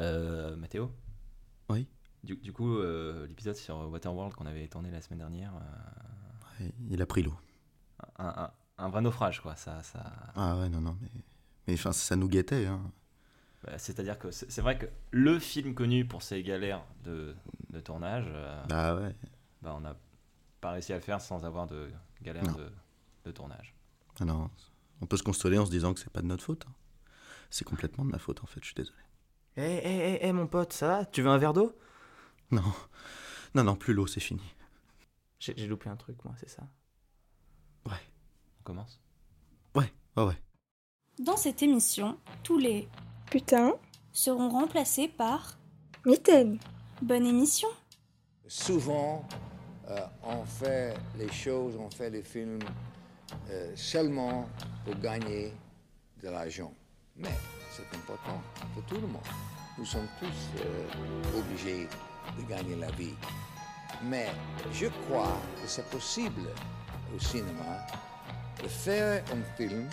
Euh, Mathéo Oui. Du, du coup, euh, l'épisode sur Waterworld qu'on avait tourné la semaine dernière, euh, Ouais, Il a pris l'eau. un, un- un vrai naufrage, quoi. Ça, ça... Ah ouais, non, non, mais. Mais enfin, ça nous guettait. Hein. bah, C'est-à-dire que c'est vrai que le film connu pour ses galères de, de tournage, euh, Bah ouais. bah, on n'a pas réussi à le faire sans avoir de galères de, de tournage. Ah non, on peut se consoler en se disant que c'est pas de notre faute. hein. C'est complètement de ma faute en fait, je suis désolé. Eh, eh, eh, eh, mon pote, ça va? Tu veux un verre d'eau? Non, non, non, plus l'eau, c'est fini. J'ai j'ai loupé un truc, moi, c'est ça? On commence? Ouais, ouais, ouais. Dans cette émission, tous les Putain, seront remplacés par mitaine. bonne émission. Souvent, euh, on fait les choses, on fait les films euh, seulement pour gagner de l'argent. Mais c'est important pour tout le monde. Nous sommes tous euh, obligés de gagner la vie. Mais je crois que c'est possible au cinéma de faire un film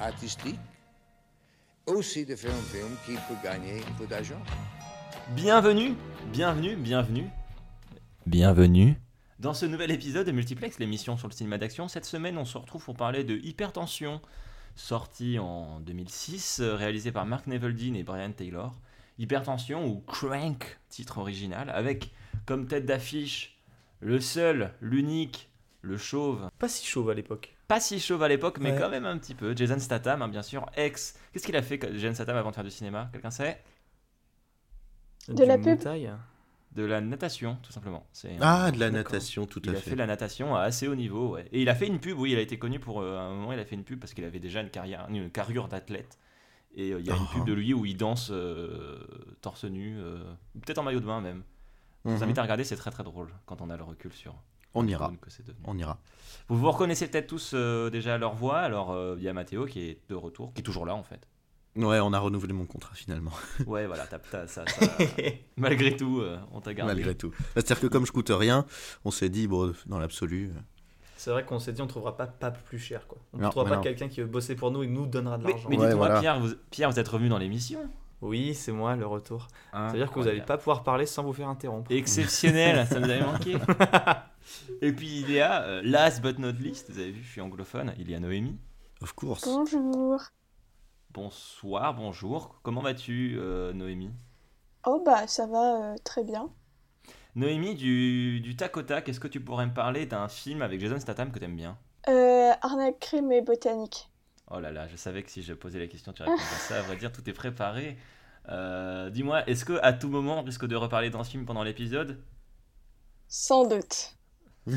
artistique, aussi de faire un film qui peut gagner un peu d'argent. Bienvenue, bienvenue, bienvenue, bienvenue dans ce nouvel épisode de Multiplex, l'émission sur le cinéma d'action. Cette semaine, on se retrouve pour parler de Hypertension, sorti en 2006, euh, réalisé par Mark Neveldine et Brian Taylor. Hypertension ou Crank, titre original, avec comme tête d'affiche le seul, l'unique, le chauve. Pas si chauve à l'époque. Pas si chauve à l'époque, mais Ouais. quand même un petit peu. Jason Statham, hein, bien sûr, ex. Qu'est-ce qu'il a fait, Jason Statham, avant de faire du cinéma? Quelqu'un sait? De Du la pub? Moutaille. De la natation, tout simplement. C'est Ah, de la D'accord. natation, tout Il à a fait. fait la natation à assez haut niveau, ouais. Et il a fait une pub, oui, il a été connu pour euh, à un moment, il a fait une pub parce qu'il avait déjà une carrière, une carrure d'athlète. Et euh, il y a une Ah. pub de lui où il danse euh, torse nu, peut-être en maillot de bain même. Je vous Mhm. invite à regarder, c'est très très drôle quand on a le recul sur On ira, que on ira. Vous vous reconnaissez peut-être tous déjà leur voix. Alors il y a Mathéo qui est de retour, qui est toujours là en fait. Ouais, on a renouvelé mon contrat finalement, Ouais, voilà, t'as- t'as- ça, ça- malgré tout, euh, on t'a gardé. malgré tout. C'est-à-dire que comme je coûte rien, on s'est dit, bon, dans l'absolu. euh, C'est vrai qu'on s'est dit on trouvera pas pape plus cher quoi. On ne trouvera mais pas quelqu'un qui veut bosser pour nous et nous donnera de Mais, l'argent. mais Ouais, dites-moi, voilà. Pierre, vous, Pierre, vous êtes revenu dans l'émission. Oui, c'est moi le retour. C'est-à-dire que vous n'allez pas pouvoir parler sans vous faire interrompre. Exceptionnel, ça nous avait manqué. Et puis il y a, euh, last but not least, vous avez vu, je suis anglophone, il y a Noémie. Of course. Bonjour. Bonsoir, bonjour. Comment vas-tu, euh, Noémie? Oh bah ça va euh, très bien. Noémie, du, du tac au tac, est-ce que tu pourrais me parler d'un film avec Jason Statham que t'aimes bien? Euh, arnaque crime et botanique. Oh là là, je savais que si je posais la question, tu répondrais à ça. À vrai dire, tout est préparé. Euh, Dis-moi, est-ce que à tout moment on risque de reparler d'un film pendant l'épisode? Sans doute.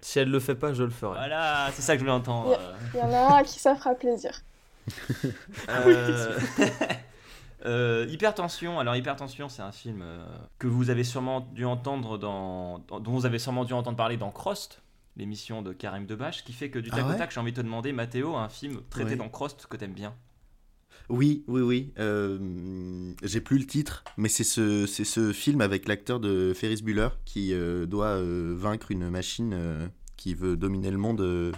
Si elle le fait pas, je le ferai. Voilà, c'est ça que je voulais entendre. Il y en a un à qui ça fera plaisir. Euh, euh, Hypertension. Alors Hypertension, c'est un film euh, que vous avez sûrement dû entendre dans, dont vous avez sûrement dû entendre parler dans Crost, l'émission de Karim Debache, qui fait que du Ah tac au ouais tac, j'ai envie de te demander, Mathéo, un film traité Ouais. dans Crost que t'aimes bien? Oui, oui, oui. euh, J'ai plus le titre, mais c'est ce, c'est ce film avec l'acteur de Ferris Bueller qui euh, doit euh, vaincre une machine euh, qui veut dominer le monde euh,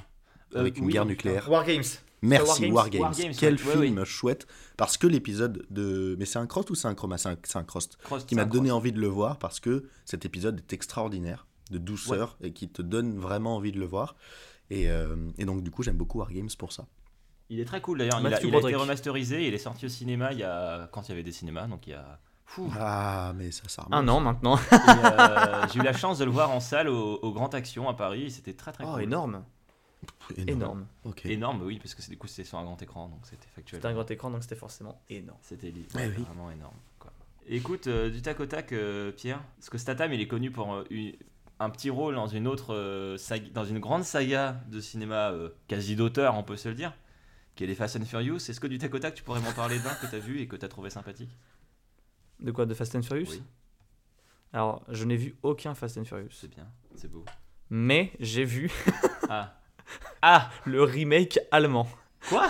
avec Euh, une oui, guerre nucléaire. War Games. Merci War War Games, Games. War Games, Quel ouais, ouais, film chouette parce que l'épisode de mais c'est un cross ou c'est un chroma? C'est un, c'est un cross qui m'a donné envie de le voir parce que cet épisode est extraordinaire de douceur et qui te donne vraiment envie de le voir et, euh, et donc du coup j'aime beaucoup War Games pour ça. Il est très cool d'ailleurs. Il, a, Matthew il a été remasterisé. Il est sorti au cinéma il y a quand il y avait des cinémas, donc il y a. Ah mais ça ça remonte. Un an maintenant. Euh, j'ai eu la chance de le voir en salle au, au Grand Action à Paris. C'était très très Oh, cool. énorme. Énorme. Énorme. Oui, parce que c'est du coup c'était sur un grand écran, donc c'était factuel. C'était un grand écran donc c'était forcément énorme. C'était Ouais, oui. vraiment énorme. Quoi. Écoute, euh, du tac au tac, euh, Pierre, parce que Statham, il est connu pour euh, une- un petit rôle dans une autre euh, saga- dans une grande saga de cinéma euh, quasi d'auteur, on peut se le dire, qui est les Fast and Furious. Est-ce que du tac au tac, tu pourrais m'en parler d'un que tu as vu et que tu as trouvé sympathique? De quoi? De Fast and Furious? Oui, Alors, je n'ai vu aucun Fast and Furious. c'est bien, c'est beau. Mais j'ai vu Ah, ah, le remake allemand. quoi?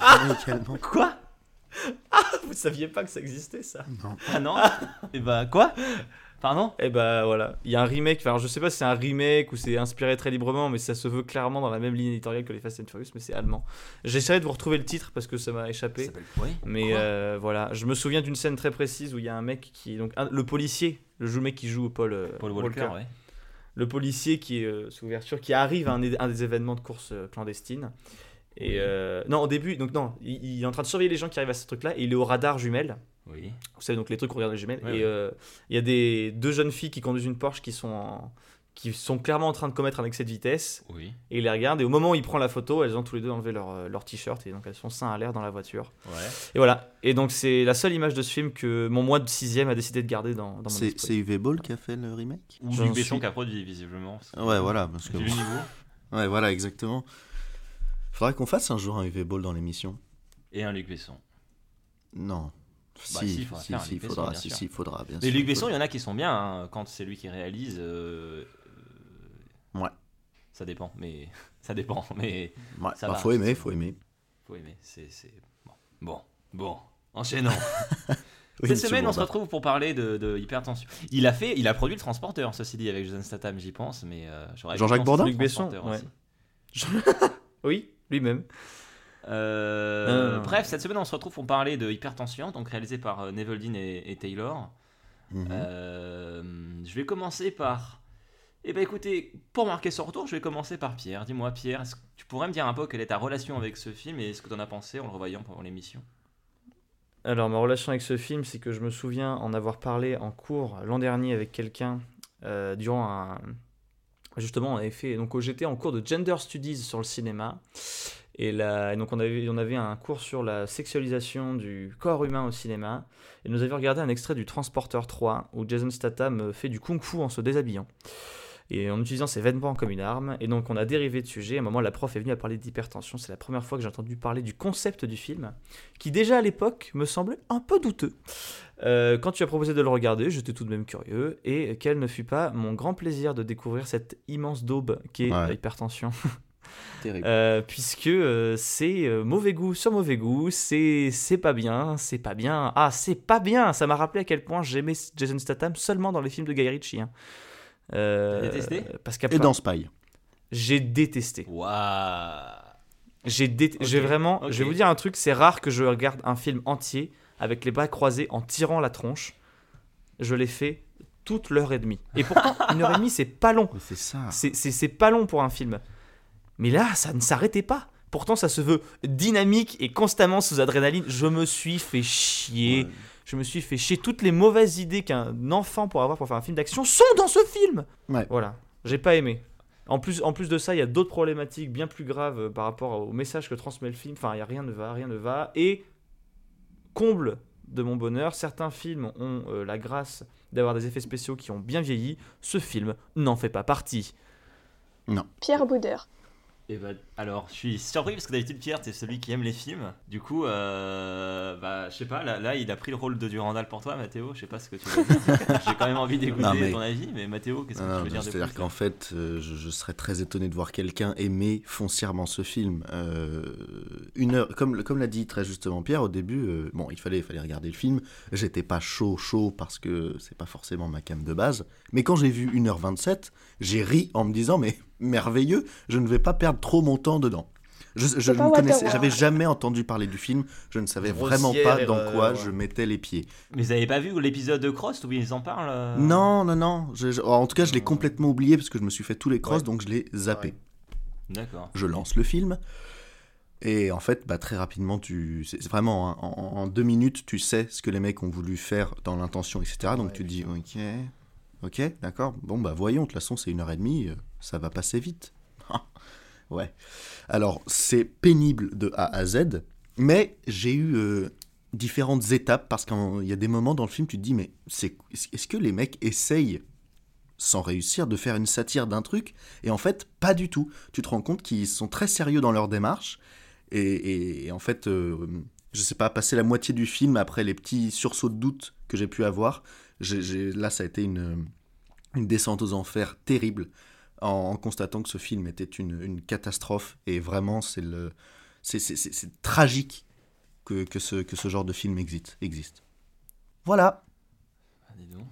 Amicalement. Quoi? Vous saviez pas que ça existait ça? Non. Ah non? Et bah quoi? Pardon? Et bah voilà, il y a un remake, enfin je sais pas si c'est un remake ou c'est inspiré très librement, mais ça se veut clairement dans la même ligne éditoriale que les Fast and Furious, mais c'est allemand. J'essaierai de vous retrouver le titre parce que ça m'a Ça échappé. s'appelle- Oui. Mais Quoi? euh, voilà, je me souviens d'une scène très précise où il y a un mec qui. Donc, un- le policier, le mec qui joue Paul, euh, Paul Walker, ouais. Le policier qui est euh, sous ouverture, qui arrive à un, un des événements de course euh, clandestine. Et euh, non, au début, donc non, il, il est en train de surveiller les gens qui arrivent à ce truc-là et il est au radar jumelle. Oui. Vous savez, donc les trucs où on regarde les jumelles. Ouais, et ouais. euh, il y a des deux jeunes filles qui conduisent une Porsche qui sont, en- qui sont clairement en train de commettre un excès de vitesse. Oui. Et il les regarde. Et au moment où il prend la photo, elles ont tous les deux enlevé leur, euh, leur t-shirt. Et donc elles sont seins à l'air dans la voiture. Ouais. Et voilà. Et donc c'est la seule image de ce film que mon mois de sixième a décidé de garder dans, dans mon C'est esprit. c'est UV Ball qui a fait le remake Ou Luc Besson qui a produit, visiblement. Ouais, voilà. Parce que le niveau. Ouais, voilà, exactement. Faudrait qu'on fasse un jour un UV Ball dans l'émission. Et un Luc Besson. Non. Bah, si, si, faudra si, si, Besson, faudra, bien si, faudra, bien Mais sûr. Luc Besson, il y en a qui sont bien hein, quand c'est lui qui réalise. euh, Ouais. Ça dépend, mais ça dépend, mais Ouais, ça bah, va, faut aimer, faut aimer. faut aimer. C'est c'est bon, bon, bon. Enchaînons. Oui, Cette semaine, on se retrouve pour parler de, de hypertension. Il a fait, il a produit le transporteur, ceci dit, avec Jason Statham, j'y pense, mais euh, Jean-Jacques Bourdin Luc Besson, Transporteur ouais. aussi. Oui, lui-même. Euh. Bref, cette semaine, on se retrouve pour parler de Hypertension, donc réalisé par euh, Neville Dean et, et Taylor. Mhm. Euh, je vais commencer par. Eh ben écoutez, pour marquer son retour, je vais commencer par Pierre. Dis-moi, Pierre, est-ce que tu pourrais me dire un peu quelle est ta relation avec ce film et ce que tu en as pensé en le revoyant pendant l'émission? Alors, ma relation avec ce film, c'est que je me souviens en avoir parlé en cours l'an dernier avec quelqu'un euh, durant un. Justement, on avait fait. Donc, j'étais en cours de Gender Studies sur le cinéma. Et donc, on avait, on avait un cours sur la sexualisation du corps humain au cinéma. Et nous avions regardé un extrait du Transporteur 3 où Jason Statham euh, fait du kung-fu en se déshabillant. Et en utilisant ses vêtements comme une arme. Et donc, on a dérivé de sujet. À un moment, la prof est venue à parler d'hypertension. C'est la première fois que j'ai entendu parler du concept du film qui déjà à l'époque me semblait un peu douteux. Euh, quand tu as proposé de le regarder, j'étais tout de même curieux, et quel ne fut pas mon grand plaisir de découvrir cette immense daube qui est Ouais. la hypertension, Terrible. Euh, puisque euh, c'est euh, mauvais goût sur mauvais goût, c'est c'est pas bien, c'est pas bien, ah c'est pas bien, ça m'a rappelé à quel point j'aimais Jason Statham seulement dans les films de Guy Ritchie. hein. Euh, détesté Parce Et dans Spy. j'ai détesté. Waouh J'ai dé- Ok, j'ai vraiment. Je vais vous dire un truc, c'est rare que je regarde un film entier avec les bras croisés en tirant la tronche. Je l'ai fait toute l'heure et demie. Et pourtant, une heure et demie, c'est pas long. C'est ça. C'est- C'est c'est pas long pour un film. Mais là, ça ne s'arrêtait pas. Pourtant, ça se veut dynamique et constamment sous adrénaline. Je me suis fait chier. Ouais. Je me suis fait chier. Toutes les mauvaises idées qu'un enfant pourrait avoir pour faire un film d'action sont dans ce film. Ouais. Voilà. J'ai pas aimé. En plus, en plus de ça, il y a d'autres problématiques bien plus graves euh, par rapport au message que transmet le film. Enfin, il y a rien ne va, rien ne va. Et comble de mon bonheur, certains films ont euh, la grâce d'avoir des effets spéciaux qui ont bien vieilli. Ce film n'en fait pas partie. Pierre Boudère. Et bah, alors, je suis surpris parce que d'habitude, Pierre, t'es celui qui aime les films. Du coup, euh, bah, je sais pas, là, là, il a pris le rôle de Durandal pour toi, Mathéo. Je sais pas ce que tu veux dire. J'ai quand même envie d'écouter Non, mais- ton avis, mais Mathéo, qu'est-ce que Non, tu veux dire de C'est-à-dire qu'en fait, euh, je, je serais très étonné de voir quelqu'un aimer foncièrement ce film. Euh, une heure, comme, comme l'a dit très justement Pierre au début, euh, bon, il fallait, il fallait regarder le film. J'étais pas chaud, chaud parce que c'est pas forcément ma cam de base. Mais quand j'ai vu 1h27, j'ai ri en me disant, mais merveilleux, je ne vais pas perdre trop mon temps dedans. Je, je ne connaissais, j'avais jamais entendu parler du film, je ne savais vraiment pas dans quoi ouais. je mettais les pieds. Mais vous avez pas vu l'épisode de Cross où ils en parlent euh Non, non, non. je- je- en tout cas, je l'ai complètement oublié parce que je me suis fait tous les Ouais. donc je l'ai zappé. Ouais. D'accord. Je lance le film. Et en fait, bah, très rapidement, tu, c'est vraiment hein, en, en deux minutes, tu sais ce que les mecs ont voulu faire dans l'intention, etc. Donc Ouais, tu te dis, ok, ok, d'accord. Bon bah voyons. De toute façon, c'est une heure et demie, euh, ça va passer vite. ouais. Alors c'est pénible de A à Z, mais j'ai eu euh, différentes étapes parce qu'il y a des moments dans le film, tu te dis, mais c'est, est-ce que les mecs essayent sans réussir de faire une satire d'un truc? Et en fait pas du tout. Tu te rends compte qu'ils sont très sérieux dans leur démarche et, en fait euh, je sais pas passer la moitié du film après les petits sursauts de doute que j'ai pu avoir j'ai- là ça a été une descente aux enfers terrible en, en constatant que ce film était une, une catastrophe et vraiment c'est le c'est c'est- c'est- c'est tragique que, que, ce, que ce genre de film existe. existe. Voilà. Ah, dis donc.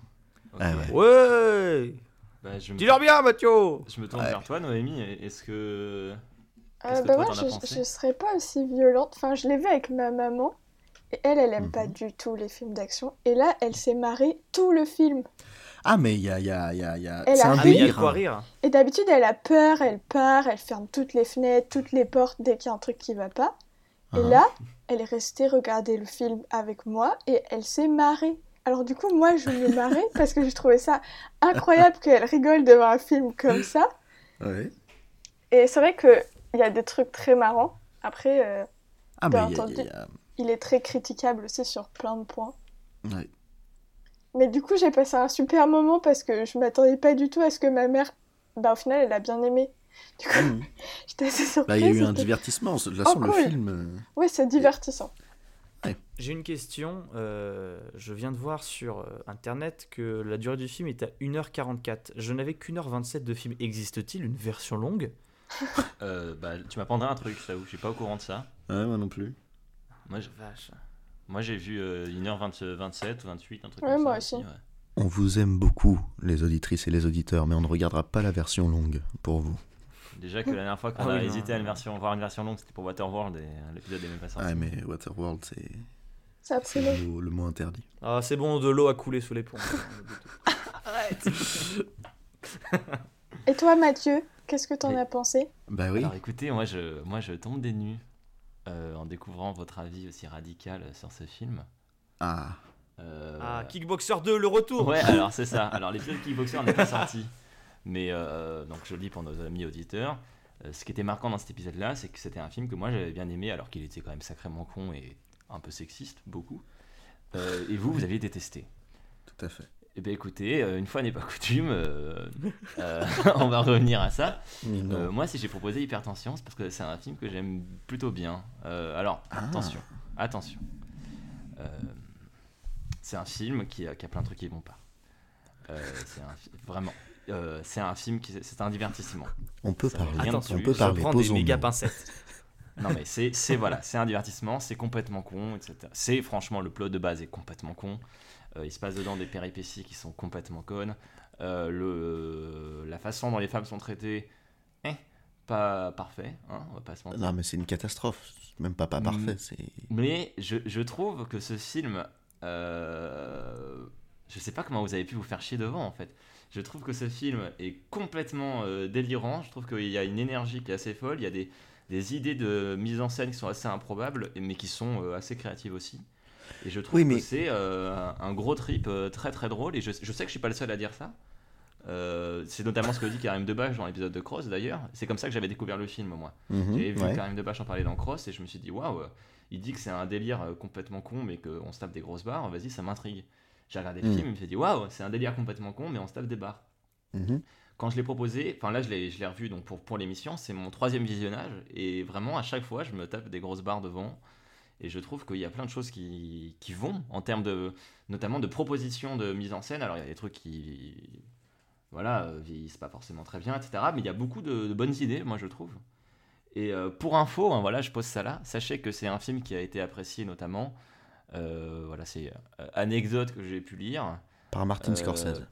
Ah Ok. ouais. Ouais Bah, je me- Dis-leur bien, Mathieu Je me tourne Ouais. vers toi, Noémie. Est-ce que. Euh, que bah toi, je, je serais pas aussi violente. Enfin, je l'ai vu avec ma maman. Et elle, elle aime Mhm. pas du tout les films d'action. Et là, elle s'est marrée tout le film. Ah, mais il y a. il Y a, il y a, il y a... Elle C'est a un Ah, délire. quoi rire. Et d'habitude, elle a peur, elle part, elle ferme toutes les fenêtres, toutes les portes dès qu'il y a un truc qui va pas. Et Ah. là, elle est restée regarder le film avec moi et elle s'est marrée. Alors du coup, moi, je me marrais parce que je trouvais ça incroyable qu'elle rigole devant un film comme ça. Ouais. Et c'est vrai qu'il y a des trucs très marrants. Après, euh, Ah, Bien entendu. il y a- il est très critiquable aussi sur plein de points. ouais. Mais du coup, j'ai passé un super moment parce que je m'attendais pas du tout à ce que ma mère, bah au final, elle a bien aimé. Du coup, Mhm. j'étais assez surprise. Bah, il y a eu un divertissement. De toute façon, Oh, le cool. film. euh, Ouais, c'est divertissant. J'ai une question. euh, je viin de voir sur euh, internet que la durée du film est à 1h44. Je n'avais qu'une heure 27 de film. Existe-t-il une version longue? Euh, bah, tu m'apprendrais un truc, je t'avoue. Je suis pas au courant de ça. Ouais, moi non plus. Moi, je- vache. Moi, j'ai vu euh, 1h27 ou 28, un truc Ouais, comme moi ça. aussi. ouais. On vous aime beaucoup, les auditrices et les auditeurs, mais on ne regardera pas la version longue pour vous. Déjà que la dernière fois qu'on Ah a oui, non. hésité à une version, voir une version longue, c'était pour Waterworld et l'épisode est même pas sorti. Ah, mais Waterworld, c'est Ça a c'est pris le, long. mot- le mot interdit. Ah, c'est bon, de l'eau a coulé sous les ponts. Arrête Et toi, Mathieu, qu'est-ce que t'en Mais- as pensé? Bah oui. Alors écoutez, moi je, moi je tombe des nues euh, en découvrant votre avis aussi radical sur ce film. Ah. Euh, Ah, Kickboxer 2, le retour Ouais, alors c'est ça. Alors l'épisode de Kickboxer n'est pas sorti. Mais euh, donc je le dis pour nos amis auditeurs. Euh, ce qui était marquant dans cet épisode-là, c'est que c'était un film que moi j'avais bien aimé, alors qu'il était quand même sacrément con et un peu sexiste, beaucoup. Euh, et vous, vous aviez détesté. Tout à fait. Eh bien écoutez, euh, une fois n'est pas coutume, euh, euh, on va revenir à ça. Euh, moi, si j'ai proposé Hypertension, c'est parce que c'est un film que j'aime plutôt bien. Euh, alors, Ah. attention, attention. Euh, c'est un film qui a, qui a plein de trucs qui vont pas. Euh, c'est vraiment. Euh, c'est un film qui c'est un divertissement. on peut ça parler. Attention, on peut je parler. prends des méga pincettes. Non mais c'est c'est voilà, c'est un divertissement, c'est complètement con, etc. C'est franchement le plot de base est complètement con. Euh, il se passe dedans des péripéties qui sont complètement connes. Euh, le la façon dont les femmes sont traitées, eh, pas parfait, hein, on va pas se mentir. Non, mais c'est une catastrophe. Même pas pas Mm. parfait. C'est. Mais je, je trouve que ce film, euh, je sais pas comment vous avez pu vous faire chier devant en fait. Je trouve que ce film est complètement euh, délirant. Je trouve qu'il y a une énergie qui est assez folle. Il y a des, des idées de mise en scène qui sont assez improbables, mais qui sont euh, assez créatives aussi. Et je trouve Oui, mais- que c'est euh, un- gros trip euh, très très drôle. Et je, je sais que je suis pas le seul à dire ça. Euh, c'est notamment ce que dit Karim Debache dans l'épisode de Cross d'ailleurs. C'est comme ça que j'avais découvert le film moi. Mhm, J'avais vu ouais. Karim Debache en parler dans Cross et je me suis dit waouh, il dit que c'est un délire complètement con mais qu'on se tape des grosses barres, vas-y ça m'intrigue. J'ai regardé le Mm. film et je me suis dit waouh, c'est un délire complètement con mais on se tape des barres. Mhm. Quand je l'ai proposé, enfin là je l'ai, je l'ai revu donc pour, pour l'émission, c'est mon troisième visionnage et vraiment à chaque fois je me tape des grosses barres devant et je trouve qu'il y a plein de choses qui, qui vont en termes de notamment de propositions de mise en scène. Alors il y a des trucs qui voilà euh, vieillissent pas forcément très bien, etc. Mais il y a beaucoup de, de bonnes idées, moi je trouve. Et euh, pour info, hein, voilà, je pose ça là. Sachez que c'est un film qui a été apprécié notamment. euh, voilà, c'est anecdote que j'ai pu lire. Par Martin Euh, Scorsese.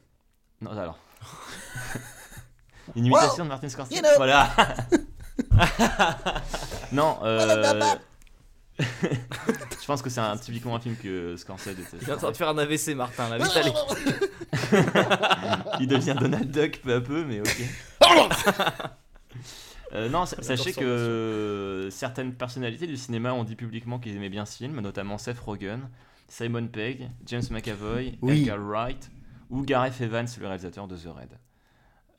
Non, alors. Une imitation de Martin Scorsese. you know. Voilà. non, euh... je pense que c'est un, typiquement un film que Scorsese était. Il est en train de faire un AVC, Martin, là, vite allez. Il devient Donald Duck peu à peu, mais ok. Euh, non, sa- sachez que certaines personnalités du cinéma ont dit publiquement qu'ils aimaient bien ce film, notamment Seth Rogen, Simon Pegg, James McAvoy, Oui. Edgar Wright ou Gareth Evans, le réalisateur de The Raid.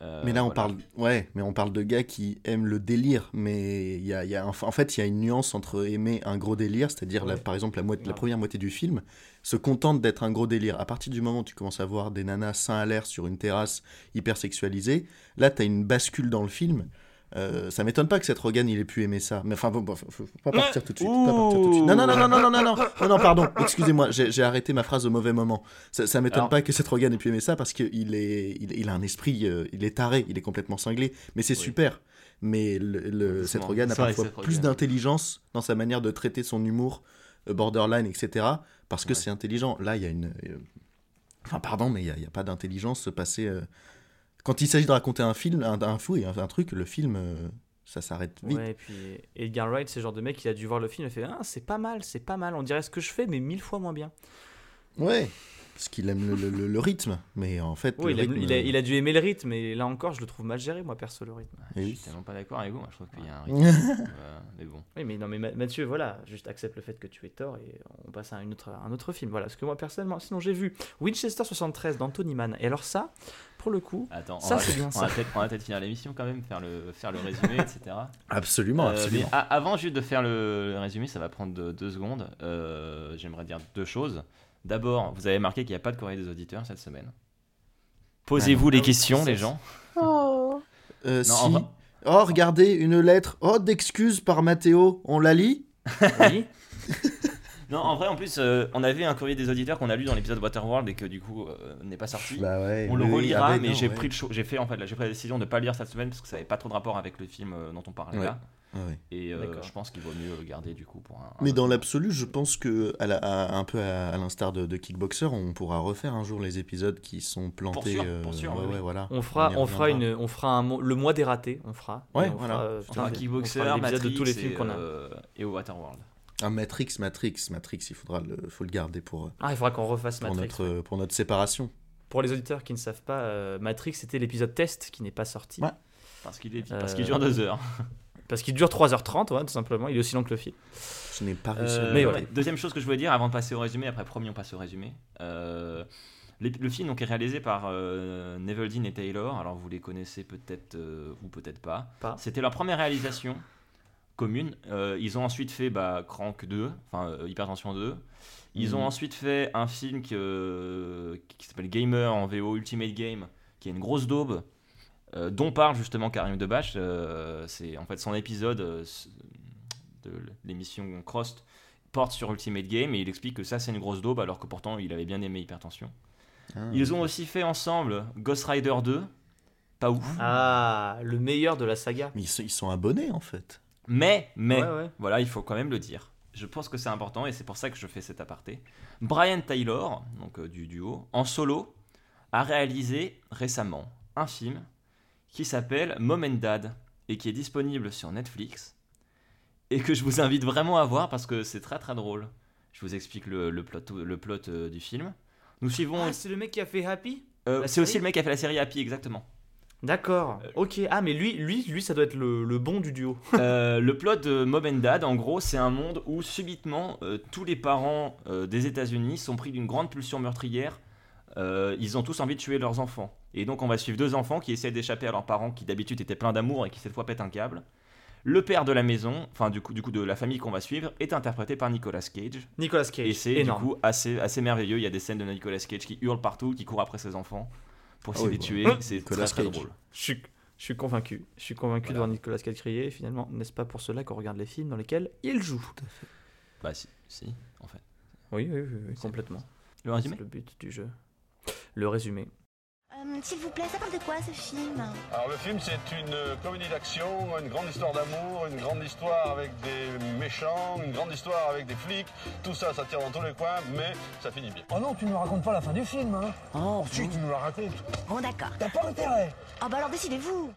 Euh, Mais là, on voilà. parle, ouais, mais on parle de gars qui aiment le délire. Mais il y a, il y a, en fait, il y a une nuance entre aimer un gros délire, c'est-à-dire, Ouais. par exemple, la, la première moitié du film, se contente d'être un gros délire. À partir du moment où tu commences à voir des nanas seins à l'air sur une terrasse hyper sexualisée, là, tu as une bascule dans le film. Euh, ça m'étonne pas que cette Rogan il ait pu aimer ça. Mais enfin, bon, bon, faut, pas partir tout de suite. pas partir tout de suite. Non, non, non, non, non, non, non, non, non, non, pardon. Excusez-moi, j'ai arrêté ma phrase au mauvais moment. Ça, ça m'étonne pas que cette Rogan ait pu aimer ça parce qu'il est, il, il a un esprit, euh, il est taré, il est complètement cinglé. Mais c'est Oui. super. Mais le, le-. Seth Rogen a parfois Seth Rogen. plus d'intelligence dans sa manière de traiter son humour euh, borderline, etc. Parce que Ouais. c'est intelligent. Là, il y a une. euh, Enfin, pardon, mais il n'y a, a pas d'intelligence se passer. euh, Quand il s'agit de raconter un film, un, un fou et un, un truc, le film, euh, ça s'arrête vite. Ouais, et puis Edgar Wright, c'est le genre de mec qui a dû voir le film et fait Ah, c'est pas mal, c'est pas mal, on dirait ce que je fais, mais mille fois moins bien. Ouais. Parce qu'il aime le, le- le- le rythme. Mais en fait, Oui, le il a, rythme, il, a, il a dû aimer le rythme, et là encore, je le trouve mal géré, moi, perso, le rythme. eh Je oui. suis tellement pas d'accord avec vous. moi, Je trouve qu'il y a un rythme. euh, mais bon. Oui, mais non, mais Ma- Mathieu, voilà, juste accepte le fait que tu aies tort et on passe à une autre, un autre film. Voilà, parce que moi, personnellement, sinon j'ai vu Winchester 73 d'Anthony Mann, et alors ça, pour le coup, Attends, Ça, on va, c'est bien, on ça. va peut-être on va peut-être finir l'émission quand même, faire le, faire le résumé, etc. Absolument, Euh, absolument. mais avant juste de faire le, le résumé, ça va prendre deux, deux secondes. Euh, J'aimerais dire deux choses. D'abord, vous avez marqué qu'il n'y a pas de courrier des auditeurs cette semaine. Posez-vous les Ah oui, questions, les gens. Oh. Euh, Non, si. Oh, regardez, une lettre. Oh, d'excuses par Mathéo. On la lit oui, Non, en vrai, en plus, euh, on avait un courrier des auditeurs qu'on a lu dans l'épisode Waterworld et que du coup euh, n'est pas sorti. Bah ouais. on le oui, relira, ah mais j'ai ouais. pris le j'ai fait en fait, j'ai pris la décision de pas le lire cette semaine parce que ça n'avait pas trop de rapport avec le film dont on parlait Ouais. là. Ah ouais. Et euh, D'accord. je pense qu'il vaut mieux le garder du coup pour un. un Mais dans l'absolu, je pense que, à la- à- un peu à, à l'instar de, de Kickboxer, on pourra refaire un jour les épisodes qui sont plantés. sûr, euh, pour sûr, ouais, oui, ouais, oui. voilà. on fera, on fera, une, on fera un, mo- le mois des ratés, on fera. Ouais, on voilà. fera, euh, On on Kickboxer, fera Matrix de tous les films qu'on a. euh, et Waterworld. Un Matrix, Matrix, Matrix, il faudra le, faut le garder pour, Ah, il faudra qu'on refasse pour, Matrix. notre, pour notre séparation. Pour les auditeurs qui ne savent pas, euh, Matrix c'était l'épisode test qui n'est pas sorti. Ouais. Parce qu'il est, Euh, parce qu'il dure deux heures. Parce qu'il dure 3h30, ouais, tout simplement. Il est aussi long que le film. Je n'ai pas réussi. Euh, à- mais ouais. ouais. Deuxième chose que je voulais dire avant de passer au résumé, après promis on passe au résumé. Euh, les- le film donc, est réalisé par euh, Neveldine et Taylor, alors vous les connaissez peut-être euh, ou peut-être pas. Pas. C'était leur première réalisation commune. Euh, ils ont ensuite fait bah, Crank 2, enfin euh, Hypertension 2. Ils ont Mhm. ensuite fait un film que- qui s'appelle Gamer en VO Ultimate Game, qui est une grosse daube, euh, dont parle justement Karim Debache. Euh, c'est en fait son épisode euh, de l'émission Crost porte sur Ultimate Game et il explique que ça c'est une grosse daube alors que pourtant il avait bien aimé Hypertension. Ah. Ils ont aussi fait ensemble Ghost Rider 2, pas ouf. Ah, le meilleur de la saga. Mais ils sont, ils sont abonnés en fait. Mais, mais, Ouais, ouais. voilà, il faut quand même le dire. Je pense que c'est important et c'est pour ça que je fais cet aparté. Brian Taylor, donc euh, du duo, en solo, a réalisé récemment un film qui s'appelle Mom and Dad et qui est disponible sur Netflix et que je vous invite vraiment à voir parce que c'est très très drôle. Je vous explique le, le plot, le plot euh, du film. Nous suivons. Ah, c'est le mec qui a fait Happy? Euh, c'est aussi le mec qui a fait la série Happy, exactement. D'accord. Euh, Ok. Ah, mais lui, lui, lui, ça doit être le, le bon du duo. Le plot de Mom and Dad, en gros, c'est un monde où subitement tous les parents des États-Unis sont pris d'une grande pulsion meurtrière. Euh, ils ont tous envie de tuer leurs enfants. Et donc, on va suivre deux enfants qui essaient d'échapper à leurs parents qui d'habitude étaient pleins d'amour et qui cette fois pètent un câble. Le père de la maison, enfin du coup, du coup de la famille qu'on va suivre, est interprété par Nicolas Cage. Nicolas Cage. Et c'est du coup assez, assez merveilleux. Il y a des scènes de Nicolas Cage qui hurle partout, qui court après ses enfants pour Ah essayer oui, de bah. les tuer. C'est Nicolas très très Cage. drôle. Je suis, je suis convaincu. Je suis convaincu de voir Nicolas Cage crier. Finalement, n'est-ce pas pour cela qu'on regarde les films dans lesquels il joue? Bah si, si, en fait. Oui, oui, oui, oui, complètement. Le résumé C'est le but du jeu. Le résumé. Euh, S'il vous plaît, ça parle de quoi ce film? Alors le film c'est une euh, comédie d'action, une grande histoire d'amour, une grande histoire avec des méchants, une grande histoire avec des flics, tout ça ça tire dans tous les coins mais ça finit bien. Oh non, tu ne nous racontes pas la fin du film, hein Oh, Si, tu nous la racontes. bon d'accord. T'as pas intérêt. Oh bah alors décidez-vous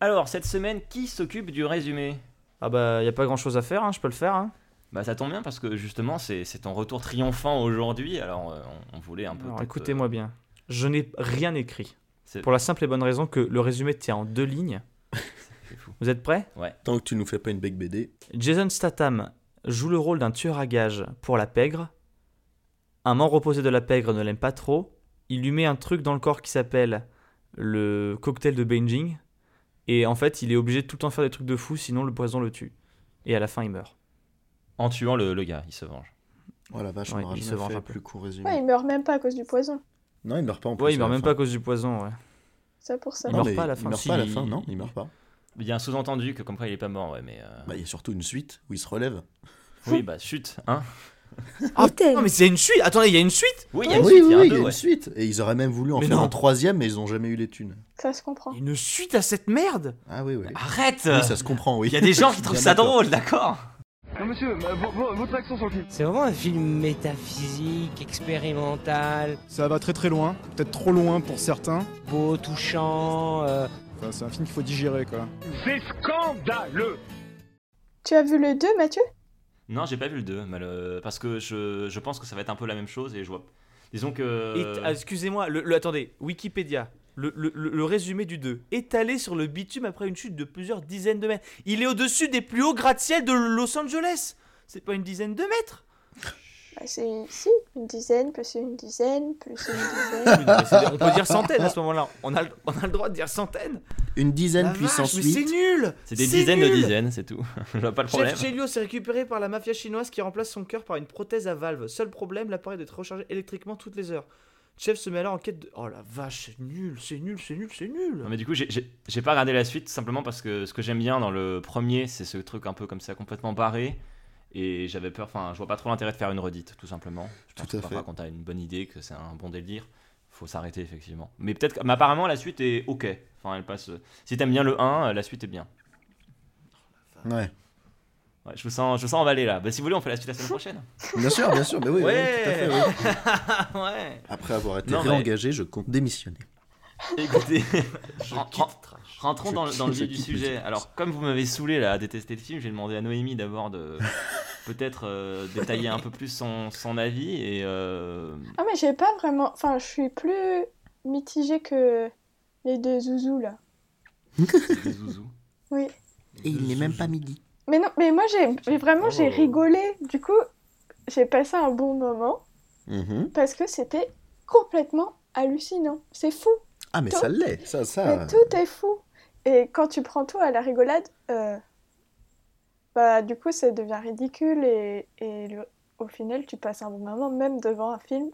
Alors, cette semaine, qui s'occupe du résumé? Ah bah, y a pas grand chose à faire, hein, je peux le faire. Hein. Bah ça tombe bien parce que justement c'est c'est ton retour triomphant aujourd'hui, alors euh, on, on voulait un peu... Alors écoutez-moi bien. Je n'ai rien écrit. C'est- Pour la simple et bonne raison que le résumé tient en deux lignes. fou. Vous êtes prêts? Tant que tu nous fais pas une bec BD. Jason Statham joue le rôle d'un tueur à gages pour la pègre. Un membre opposé de la pègre ne l'aime pas trop. Il lui met un truc dans le corps qui s'appelle le cocktail de binging. Et en fait, il est obligé de tout le temps faire des trucs de fou, sinon le poison le tue. Et à la fin, il meurt. En tuant le, le gars, il se venge. Oh la vache, Ouais, on il se venge fait un peu. plus court résumé. Ouais, il meurt même pas à cause du poison. Non, il meurt pas en plus. Ouais, il meurt même fin. pas à cause du poison, ouais. C'est pour ça. Il Non, meurt pas à la fin. Il meurt Si, pas à la fin, non, il meurt pas. Il y a un sous-entendu que comme quoi il est pas mort, ouais, mais... euh, Bah, il y a surtout une suite où il se relève. Oui, bah chut, hein Ah, Putain. non, mais c'est une suite Attendez, il y a une suite Oui, il y a une oui, suite, oui, il y a un oui, il y deux, a une ouais. suite. Et ils auraient même voulu en Mais faire non. un troisième, mais ils ont jamais eu les thunes. Ça se comprend. Une suite à cette merde Ah oui, oui. Arrête Oui, ça se comprend, oui. Il y a des gens qui trouvent ça drôle, d'accord monsieur, euh, vo- vo- votre action sur le film. C'est vraiment un film métaphysique, expérimental, Ça va très très loin, peut-être trop loin pour certains. beau, touchant. euh, Enfin, c'est un film qu'il faut digérer quoi. C'est scandaleux Tu as vu le 2, Mathieu? Non, j'ai pas vu le 2, mais le- parce que je, je pense que ça va être un peu la même chose et je vois. Disons que. Et- ah, Excusez-moi, le, le- attendez, Wikipédia. Le, le- le- résumé du 2. Étalé sur le bitume après une chute de plusieurs dizaines de mètres. Il est au-dessus des plus hauts gratte-ciel de Los Angeles. C'est pas une dizaine de mètres bah, C'est si, une dizaine, plus une dizaine, plus une dizaine. On peut dire centaines à ce moment-là. On a, le- on a le droit de dire centaines. Une dizaine La puissance vache, mais c'est 8. nul C'est des dizaines de nul dizaines, c'est tout. je vois pas le problème. Chef Chelios est récupéré par la mafia chinoise qui remplace son cœur par une prothèse à valve. Seul problème, l'appareil doit être rechargé électriquement toutes les heures. Chef se met alors en quête de... Oh la vache, c'est nul, c'est nul, c'est nul, c'est nul. Non, mais du coup, j'ai- pas regardé la suite simplement parce que ce que j'aime bien dans le premier, c'est ce truc un peu comme ça, complètement barré. Et j'avais peur, enfin, je vois pas trop l'intérêt de faire une redite, tout simplement. Je pense Tout à que parfois, fait. quand t'as une bonne idée, que c'est un bon délire, faut s'arrêter, effectivement. Mais peut-être mais apparemment, la suite est ok. Enfin, elle passe. Si t'aimes bien le 1, la suite est bien. Ouais. Ouais, je vous sens, je vous sens emballé là. Bah, si vous voulez, on fait la suite la semaine prochaine. Bien sûr, bien sûr, mais oui, oui, tout à fait, oui. ouais. Après avoir été Non, mais- réengagé, je compte démissionner. Écoutez, Je quitte rentrons Je dans, le- dans le quitte- vif du sujet. Alors, comme vous m'avez saoulé là, à détester le film, j'ai demandé à Noémie d'abord de peut-être euh, détailler un peu plus son, son avis et euh, Ah, mais j'ai pas vraiment. Enfin, je suis plus mitigée que les deux zouzous là. des zouzous. Oui. Et il n'est même pas midi. Mais non, mais moi j'ai vraiment j'ai Oh. rigolé. Du coup, j'ai passé un bon moment Mhm. parce que c'était complètement hallucinant. C'est fou. Ah, mais Tout- ça l'est, ça, ça. Mais tout est fou. Et quand tu prends tout à la rigolade, euh, bah du coup ça devient ridicule et, et le- au final tu passes un bon moment même devant un film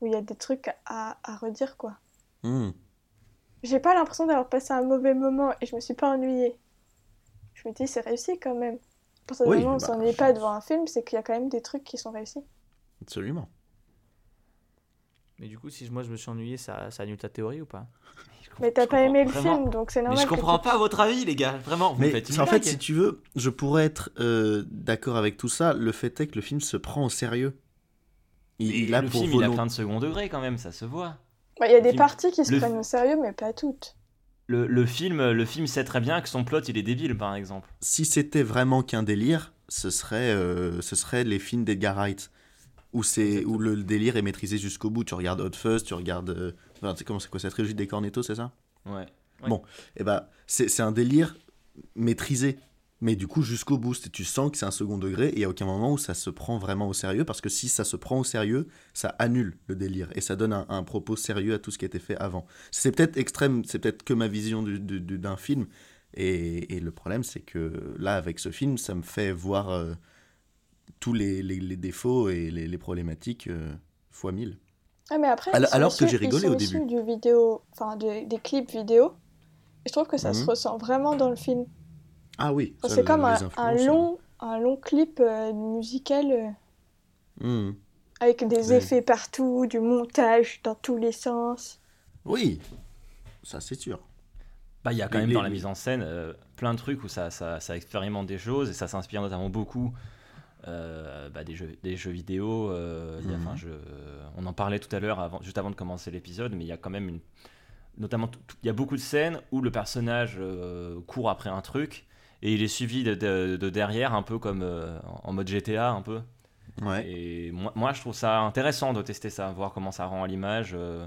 où il y a des trucs à, à redire quoi. Hmm. J'ai pas l'impression d'avoir passé un mauvais moment et je me suis pas ennuyée. Je me dis c'est réussi quand même. Pour ce Oui, moment on bah, s'ennuie pas devant un film, c'est qu'il y a quand même des trucs qui sont réussis. Absolument. Mais du coup, si moi je me suis ennuyé, ça, ça annule ta théorie ou pas? Mais t'as Je pas aimé le vraiment- film donc c'est Mais normal. je que comprends tu- pas votre avis, les gars. Vraiment, vous Mais faites une en fait, si tu veux, je pourrais être euh, d'accord avec tout ça. Le fait est que le film se prend au sérieux. Il, il a le pour film, il a plein de second degré quand même, ça se voit. Bah, Il y a des film- parties qui se le- prennent au sérieux mais pas toutes. Le, le film, le film sait très bien que son plot, il est débile, par exemple. Si c'était vraiment qu'un délire, ce serait, euh, ce serait les films d'Edgar Wright. Où, c'est, où le délire est maîtrisé jusqu'au bout. Tu regardes Hot Fuzz, tu regardes. euh, enfin, tu sais comment c'est quoi cette trilogie des Cornetto, c'est ça? Ouais. Bon, et ben c'est, c'est un délire maîtrisé. Mais du coup, jusqu'au bout, tu sens que c'est un second degré et il n'y a aucun moment où ça se prend vraiment au sérieux parce que si ça se prend au sérieux, ça annule le délire et ça donne un, un propos sérieux à tout ce qui a été fait avant. C'est peut-être extrême, c'est peut-être que ma vision du- du- du- d'un film et, et le problème, c'est que là, avec ce film, ça me fait voir euh, tous les, les- les défauts et les, les problématiques euh, fois mille. Ah, mais après, Alors- alors que j'ai rigolé au début. du vidéo, enfin de- des clips vidéo. Et je trouve que ça se Mhm. ressent vraiment dans le film. Ah oui, Enfin, ça, c'est le- comme un, long, un long clip euh, musical euh, hmm. avec des Ouais. effets partout, du montage dans tous les sens. Oui, ça c'est sûr. Bah, il y a quand Les- même dans les- la mise en scène euh, plein de trucs où ça, ça, ça expérimente des choses et ça s'inspire notamment beaucoup euh, bah, des, jeux, des jeux vidéo. il y a- enfin, je- on en parlait tout à l'heure, avant, juste avant de commencer l'épisode, mais il y a quand même une. Notamment, il y a beaucoup de scènes où le personnage euh, court après un truc et il est suivi de, de- de derrière, un peu comme euh, en mode GTA, un peu. Ouais. Et moi, moi, je trouve ça intéressant de tester ça, voir comment ça rend à l'image. euh.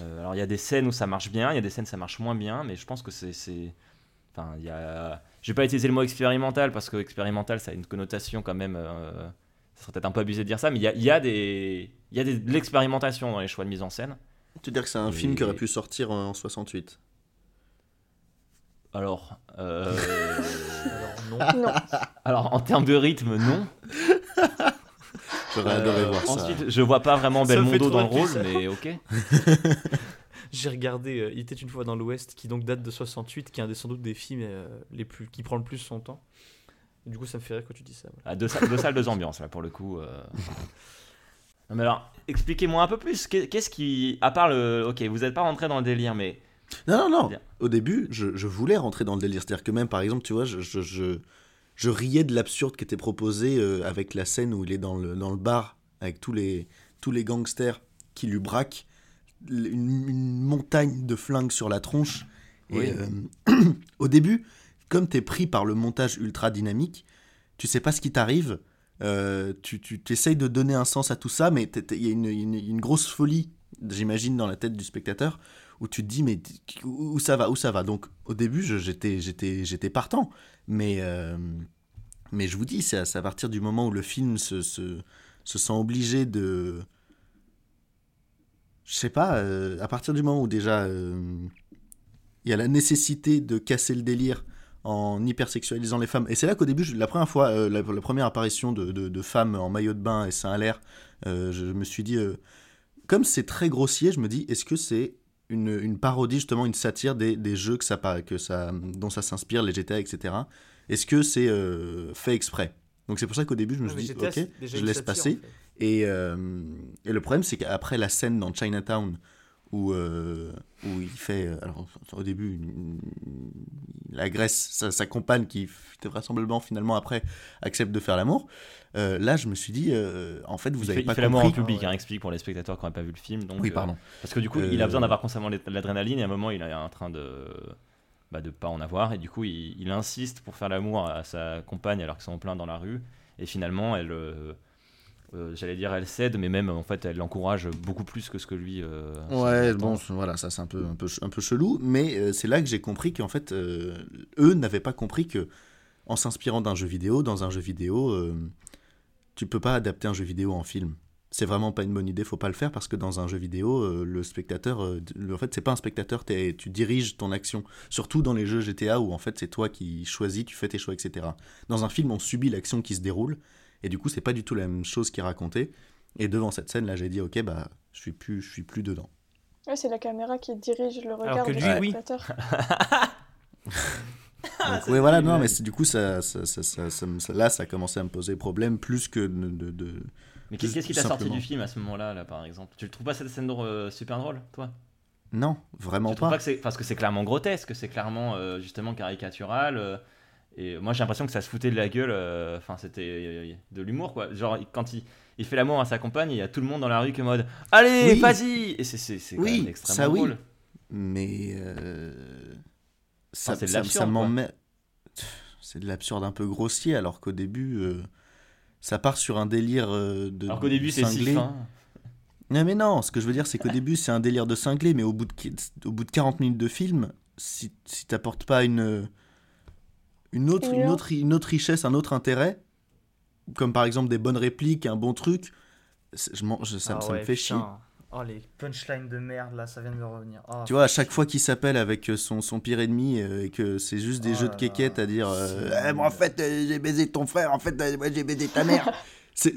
Euh, alors, il y a des scènes où ça marche bien, il y a des scènes où ça marche moins bien, mais je pense que c'est. Enfin, il y a. Je vais pas utiliser le mot expérimental parce que expérimental, ça a une connotation quand même. Ça serait peut-être un peu abusé de dire ça, mais il y a, y a des. Y a des- de l'expérimentation dans les choix de mise en scène. Tu veux dire que c'est un Et- film qui aurait pu sortir en 68 Alors. euh, Alors non. Non. Alors, en termes de rythme, non. J'aurais adoré Euh, voir ça. Ensuite, je vois pas vraiment Ça me fait Belmondo trop dans le rôle, mais ok. J'ai regardé euh, Il était une fois dans l'Ouest, qui donc date de 68, qui est un des sans doute des films euh, les plus, qui prend le plus son temps. Du coup, ça me fait rire quand tu dis ça. voilà. Ah, deux, salles, deux salles, deux ambiances, là, pour le coup. euh. Non, mais alors, expliquez-moi un peu plus. Qu'est- Qu'est-ce qui. À part le. Ok, vous n'êtes pas rentré dans le délire, mais. Non, non, non. Au début, je, je voulais rentrer dans le délire. C'est-à-dire que même, par exemple, tu vois, je, je, je, je riais de l'absurde qui était proposé euh, avec la scène où il est dans le, dans le bar avec tous les, tous les gangsters qui lui braquent une, une montagne de flingues sur la tronche. Oui. Et euh, au début, comme tu es pris par le montage ultra dynamique, tu sais pas ce qui t'arrive. euh, tu, tu essayes de donner un sens à tout ça, mais t'es- t'es- il y a une, une- une grosse folie, j'imagine, dans la tête du spectateur, où tu te dis, mais où ça va, où ça va? Donc au début, j'étais j'étais- j'étais partant, mais, euh, mais je vous dis, c'est à, partir du moment où le film se, se, se sent obligé de. Je sais pas, euh, à partir du moment où déjà euh, il y a la nécessité de casser le délire en hypersexualisant les femmes. Et c'est là qu'au début, la première fois, la, première apparition de, de- femmes en maillot de bain et seins à l'air, je me suis dit, comme c'est très grossier, je me dis, est-ce que c'est une, une parodie, justement, une satire des, des jeux que ça, que ça, dont ça s'inspire, les GTA, etc. Est-ce que c'est euh, fait exprès? Donc c'est pour ça qu'au début, je me Ouais, suis dit, ok, je laisse satire, passer. en fait. Et, euh, et le problème, c'est qu'après la scène dans Chinatown, où, euh, où il fait, euh, alors au début, une- il agresse sa, sa compagne qui vraisemblablement finalement après accepte de faire l'amour. Euh, là, je me suis dit, euh, en fait, vous il avez fait, pas il fait l'amour en public, hein, explique pour les spectateurs qui n'auraient pas vu le film. Donc, Oui, pardon. parce que du coup, il a besoin d'avoir constamment l'ad- l'adrénaline et à un moment, il est en train de bah, de pas en avoir et du coup, il, il insiste pour faire l'amour à sa compagne alors qu'ils sont en plein dans la rue et finalement, elle, euh, j'allais dire, elle cède, mais même en fait, elle l'encourage beaucoup plus que ce que lui. euh, Ouais, bon, voilà, ça c'est un peu, un peu, un peu chelou, mais euh, c'est là que j'ai compris qu'en fait, eux n'avaient pas compris que en s'inspirant d'un jeu vidéo, dans un jeu vidéo, tu peux pas adapter un jeu vidéo en film. C'est vraiment pas une bonne idée, faut pas le faire parce que dans un jeu vidéo, le spectateur, le- en fait, c'est pas un spectateur, tu diriges ton action. Surtout dans les jeux GTA où en fait c'est toi qui choisis, tu fais tes choix, etc. Dans un film, on subit l'action qui se déroule et du coup, c'est pas du tout la même chose qui est racontée. Et devant cette scène, là, j'ai dit, ok, bah, je suis plus, je suis plus dedans. Ouais, c'est la caméra qui dirige le regard que du lui, oui. spectateur. Donc, oui, voilà, non, mais du coup, ça, ça, ça, ça- ça me- ça- là, ça a commencé à me poser problème plus que de. de, de- Mais qu'est-ce qui t'a sorti du film à ce moment-là, là, par exemple? Tu le trouves pas cette scène euh, super drôle, toi? Non, vraiment Tu trouves pas. pas que c'est parce que c'est clairement grotesque, c'est clairement euh, justement caricatural. euh, et moi j'ai l'impression que ça se foutait de la gueule. euh, Enfin c'était euh, de l'humour quoi. Genre quand il, il fait l'amour à sa compagne, il y a tout le monde dans la rue qui est en mode allez Oui. vas-y. Et c'est quand même Oui, extrêmement ça oui. drôle. Mais. euh, ça, Enfin, c'est de ça, m'emmène. C'est de l'absurde un peu grossier, alors qu'au début, euh, ça part sur un délire euh, de. Alors qu'au début c'est si cinglé. fin. Non, mais non, ce que je veux dire, c'est qu'au début, c'est un délire de cinglé, mais au bout de, au bout de 40 minutes de film, si, si t'apportes pas une, une, autre, une, autre, une autre richesse, un autre intérêt, comme par exemple des bonnes répliques, un bon truc, je, je- ça, Ah ça me fait putain. chier. Oh, les punchlines de merde, là, ça vient de me revenir. Oh, Tu vois, à chaque fois qu'il s'appelle avec euh, son, son pire ennemi euh, et que c'est juste des Oh jeux de là, à dire euh, Eh, moi, en fait euh, j'ai baisé ton frère, en fait euh, moi j'ai baisé ta mère.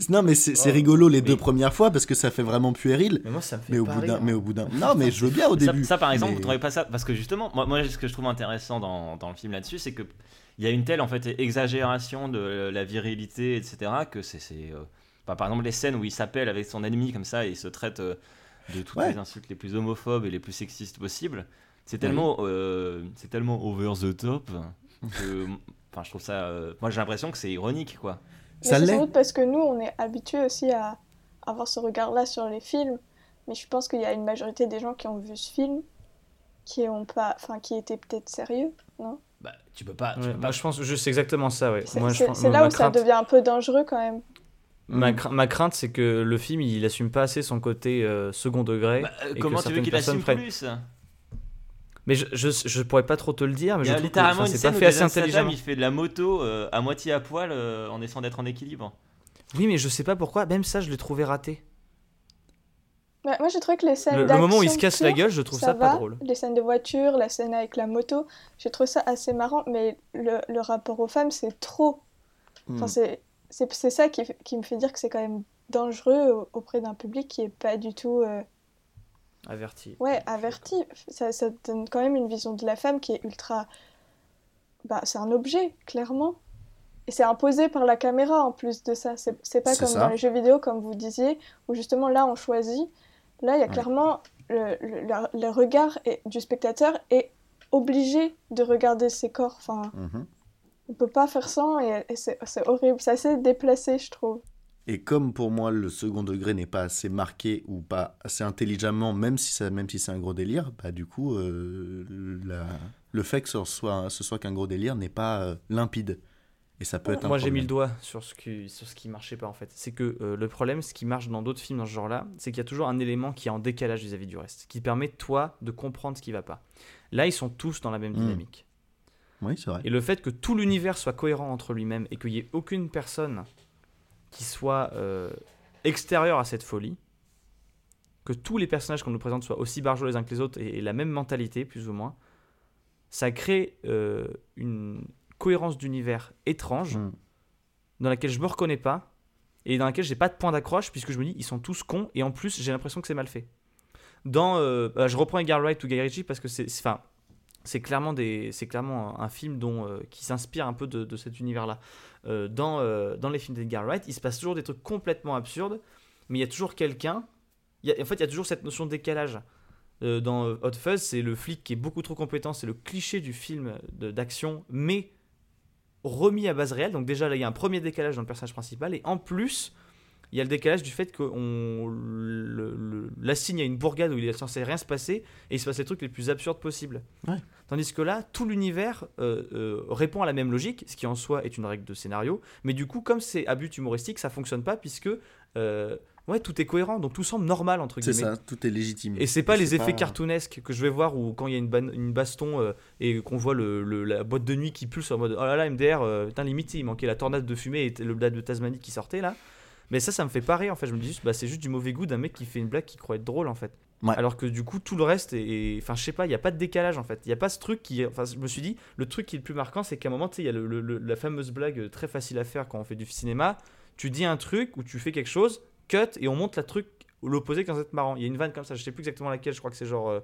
Non mais c'est Oh, rigolo les deux premières fois parce que ça fait vraiment puéril. Mais moi, ça me fait Mais au bout d'un, mais au bout d'un, non mais je veux bien au Ça, début. ça, par exemple, mais- vous trouvez pas ça Parce que justement, moi, moi ce que je trouve intéressant dans, dans le film là-dessus, c'est que il y a une telle en fait exagération de la virilité, etc. Que c'est, c'est euh, enfin, par exemple les scènes où il s'appelle avec son ennemi comme ça et il se traite euh, de toutes Ouais. les insultes les plus homophobes et les plus sexistes possibles. C'est tellement, euh, c'est tellement over the top que, enfin, je trouve ça. euh, moi, j'ai l'impression que c'est ironique, quoi. Mais Ça c'est l'est. sans doute parce que nous, on est habitués aussi à avoir ce regard-là sur les films. Mais je pense qu'il y a une majorité des gens qui ont vu ce film qui ont pas, enfin, qui étaient peut-être sérieux, non? Bah, tu peux pas. tu Ouais, peux moi, pas- je pense que c'est exactement ça, ouais. C'est je là où ça crainte- devient un peu dangereux quand même. Ma, cra- ma crainte, c'est que le film, il assume pas assez son côté euh, second degré. Bah, euh, et que comment tu veux qu'il assume prennent- plus? Mais je, je, je pourrais pas trop te le dire, mais Il y je que littéralement c'est scène pas où fait assez intelligemment. il fait de la moto euh, à moitié à poil euh, en essayant d'être en équilibre. Oui, mais je sais pas pourquoi, même ça, je l'ai trouvé raté. Moi, j'ai trouvé que les scènes Le, le moment où il se casse la gueule, je trouve ça, va. pas drôle. Les scènes de voiture, la scène avec la moto, j'ai trouvé ça assez marrant, mais le, le rapport aux femmes, c'est trop. Enfin, Mm. c'est, c'est, c'est ça qui, qui me fait dire que c'est quand même dangereux au- auprès d'un public qui est pas du tout euh, Averti. ouais, averti. Ça, ça donne quand même une vision de la femme qui est ultra. Bah, c'est un objet, clairement. Et c'est imposé par la caméra en plus de ça. C'est, c'est pas comme ça. dans les jeux vidéo, comme vous disiez, où justement là on choisit. Là, il y a Ouais. clairement le, le, le- le regard est- du spectateur est obligé de regarder ses corps. Enfin, Mhm. On peut pas faire sans et, et c'est c'est horrible. C'est assez déplacé, je trouve. Et comme pour moi le second degré n'est pas assez marqué ou pas assez intelligemment, même si, ça, même si c'est un gros délire, bah du coup euh, la- le fait que ce soit, ce soit qu'un gros délire n'est pas euh, limpide. Et ça peut être un Moi j'ai mis le doigt sur ce qui, sur ce qui marchait pas en fait. C'est que euh, le problème, ce qui marche dans d'autres films dans ce genre-là, c'est qu'il y a toujours un élément qui est en décalage vis-à-vis du reste, qui permet toi de comprendre ce qui va pas. Là, ils sont tous dans la même Mm. dynamique. Oui, c'est vrai. Et le fait que tout l'univers soit cohérent entre lui-même et qu'il n'y ait aucune personne qui soit euh, extérieure à cette folie, que tous les personnages qu'on nous présente soient aussi barjots les uns que les autres et, et la même mentalité, plus ou moins, ça crée euh, une cohérence d'univers étrange Mm. dans laquelle je me reconnais pas et dans laquelle j'ai pas de point d'accroche puisque je me dis ils sont tous cons et en plus j'ai l'impression que c'est mal fait. Dans, euh, bah, je reprends Edgar Wright ou Guy Ritchie parce que c'est, enfin, c'est clairement des, c'est clairement un, un film dont euh, qui s'inspire un peu de, de cet univers-là. Euh, dans, dans les films d'Edgar Wright, il se passe toujours des trucs complètement absurdes, mais il y a toujours quelqu'un. a- en fait, il y a toujours cette notion de décalage. Dans Hot Fuzz, c'est le flic qui est beaucoup trop compétent, c'est le cliché du film d'action, mais remis à base réelle. Donc déjà là, il y a un premier décalage dans le personnage principal, et en plus, il y a le décalage du fait qu'on l'assigne à une bourgade où il est censé rien se passer, et il se passe les trucs les plus absurdes possibles. Ouais. Tandis que là, tout l'univers euh, euh, répond à la même logique, ce qui en soi est une règle de scénario, mais du coup, comme c'est à but humoristique, ça fonctionne pas puisque euh, ouais, tout est cohérent, donc tout semble normal entre C'est guillemets. ça, tout est légitime. Et c'est pas les C'est effets pas- cartoonesques que je vais voir où quand il y a une, ban- une baston euh, et qu'on voit le, le- la boîte de nuit qui pulse en mode oh là là MDR, euh, putain limite il manquait la tornade de fumée et le blade de Tasmanie qui sortait là. Mais ça, ça me fait pas rire en fait. Je me dis juste, bah, c'est juste du mauvais goût d'un mec qui fait une blague qui croit être drôle en fait. Ouais. Alors que du coup, tout le reste est. Enfin, je sais pas, il y a pas de décalage en fait. Il y a pas ce truc qui. Enfin, je me suis dit, le truc qui est le plus marquant, c'est qu'à un moment, tu sais, il y a le- le- le- la fameuse blague très facile à faire quand on fait du cinéma. Tu dis un truc ou tu fais quelque chose, cut, et on monte la truc l'opposé quand c'est marrant. Il y a une vanne comme ça, je sais plus exactement laquelle, je crois que c'est genre. euh,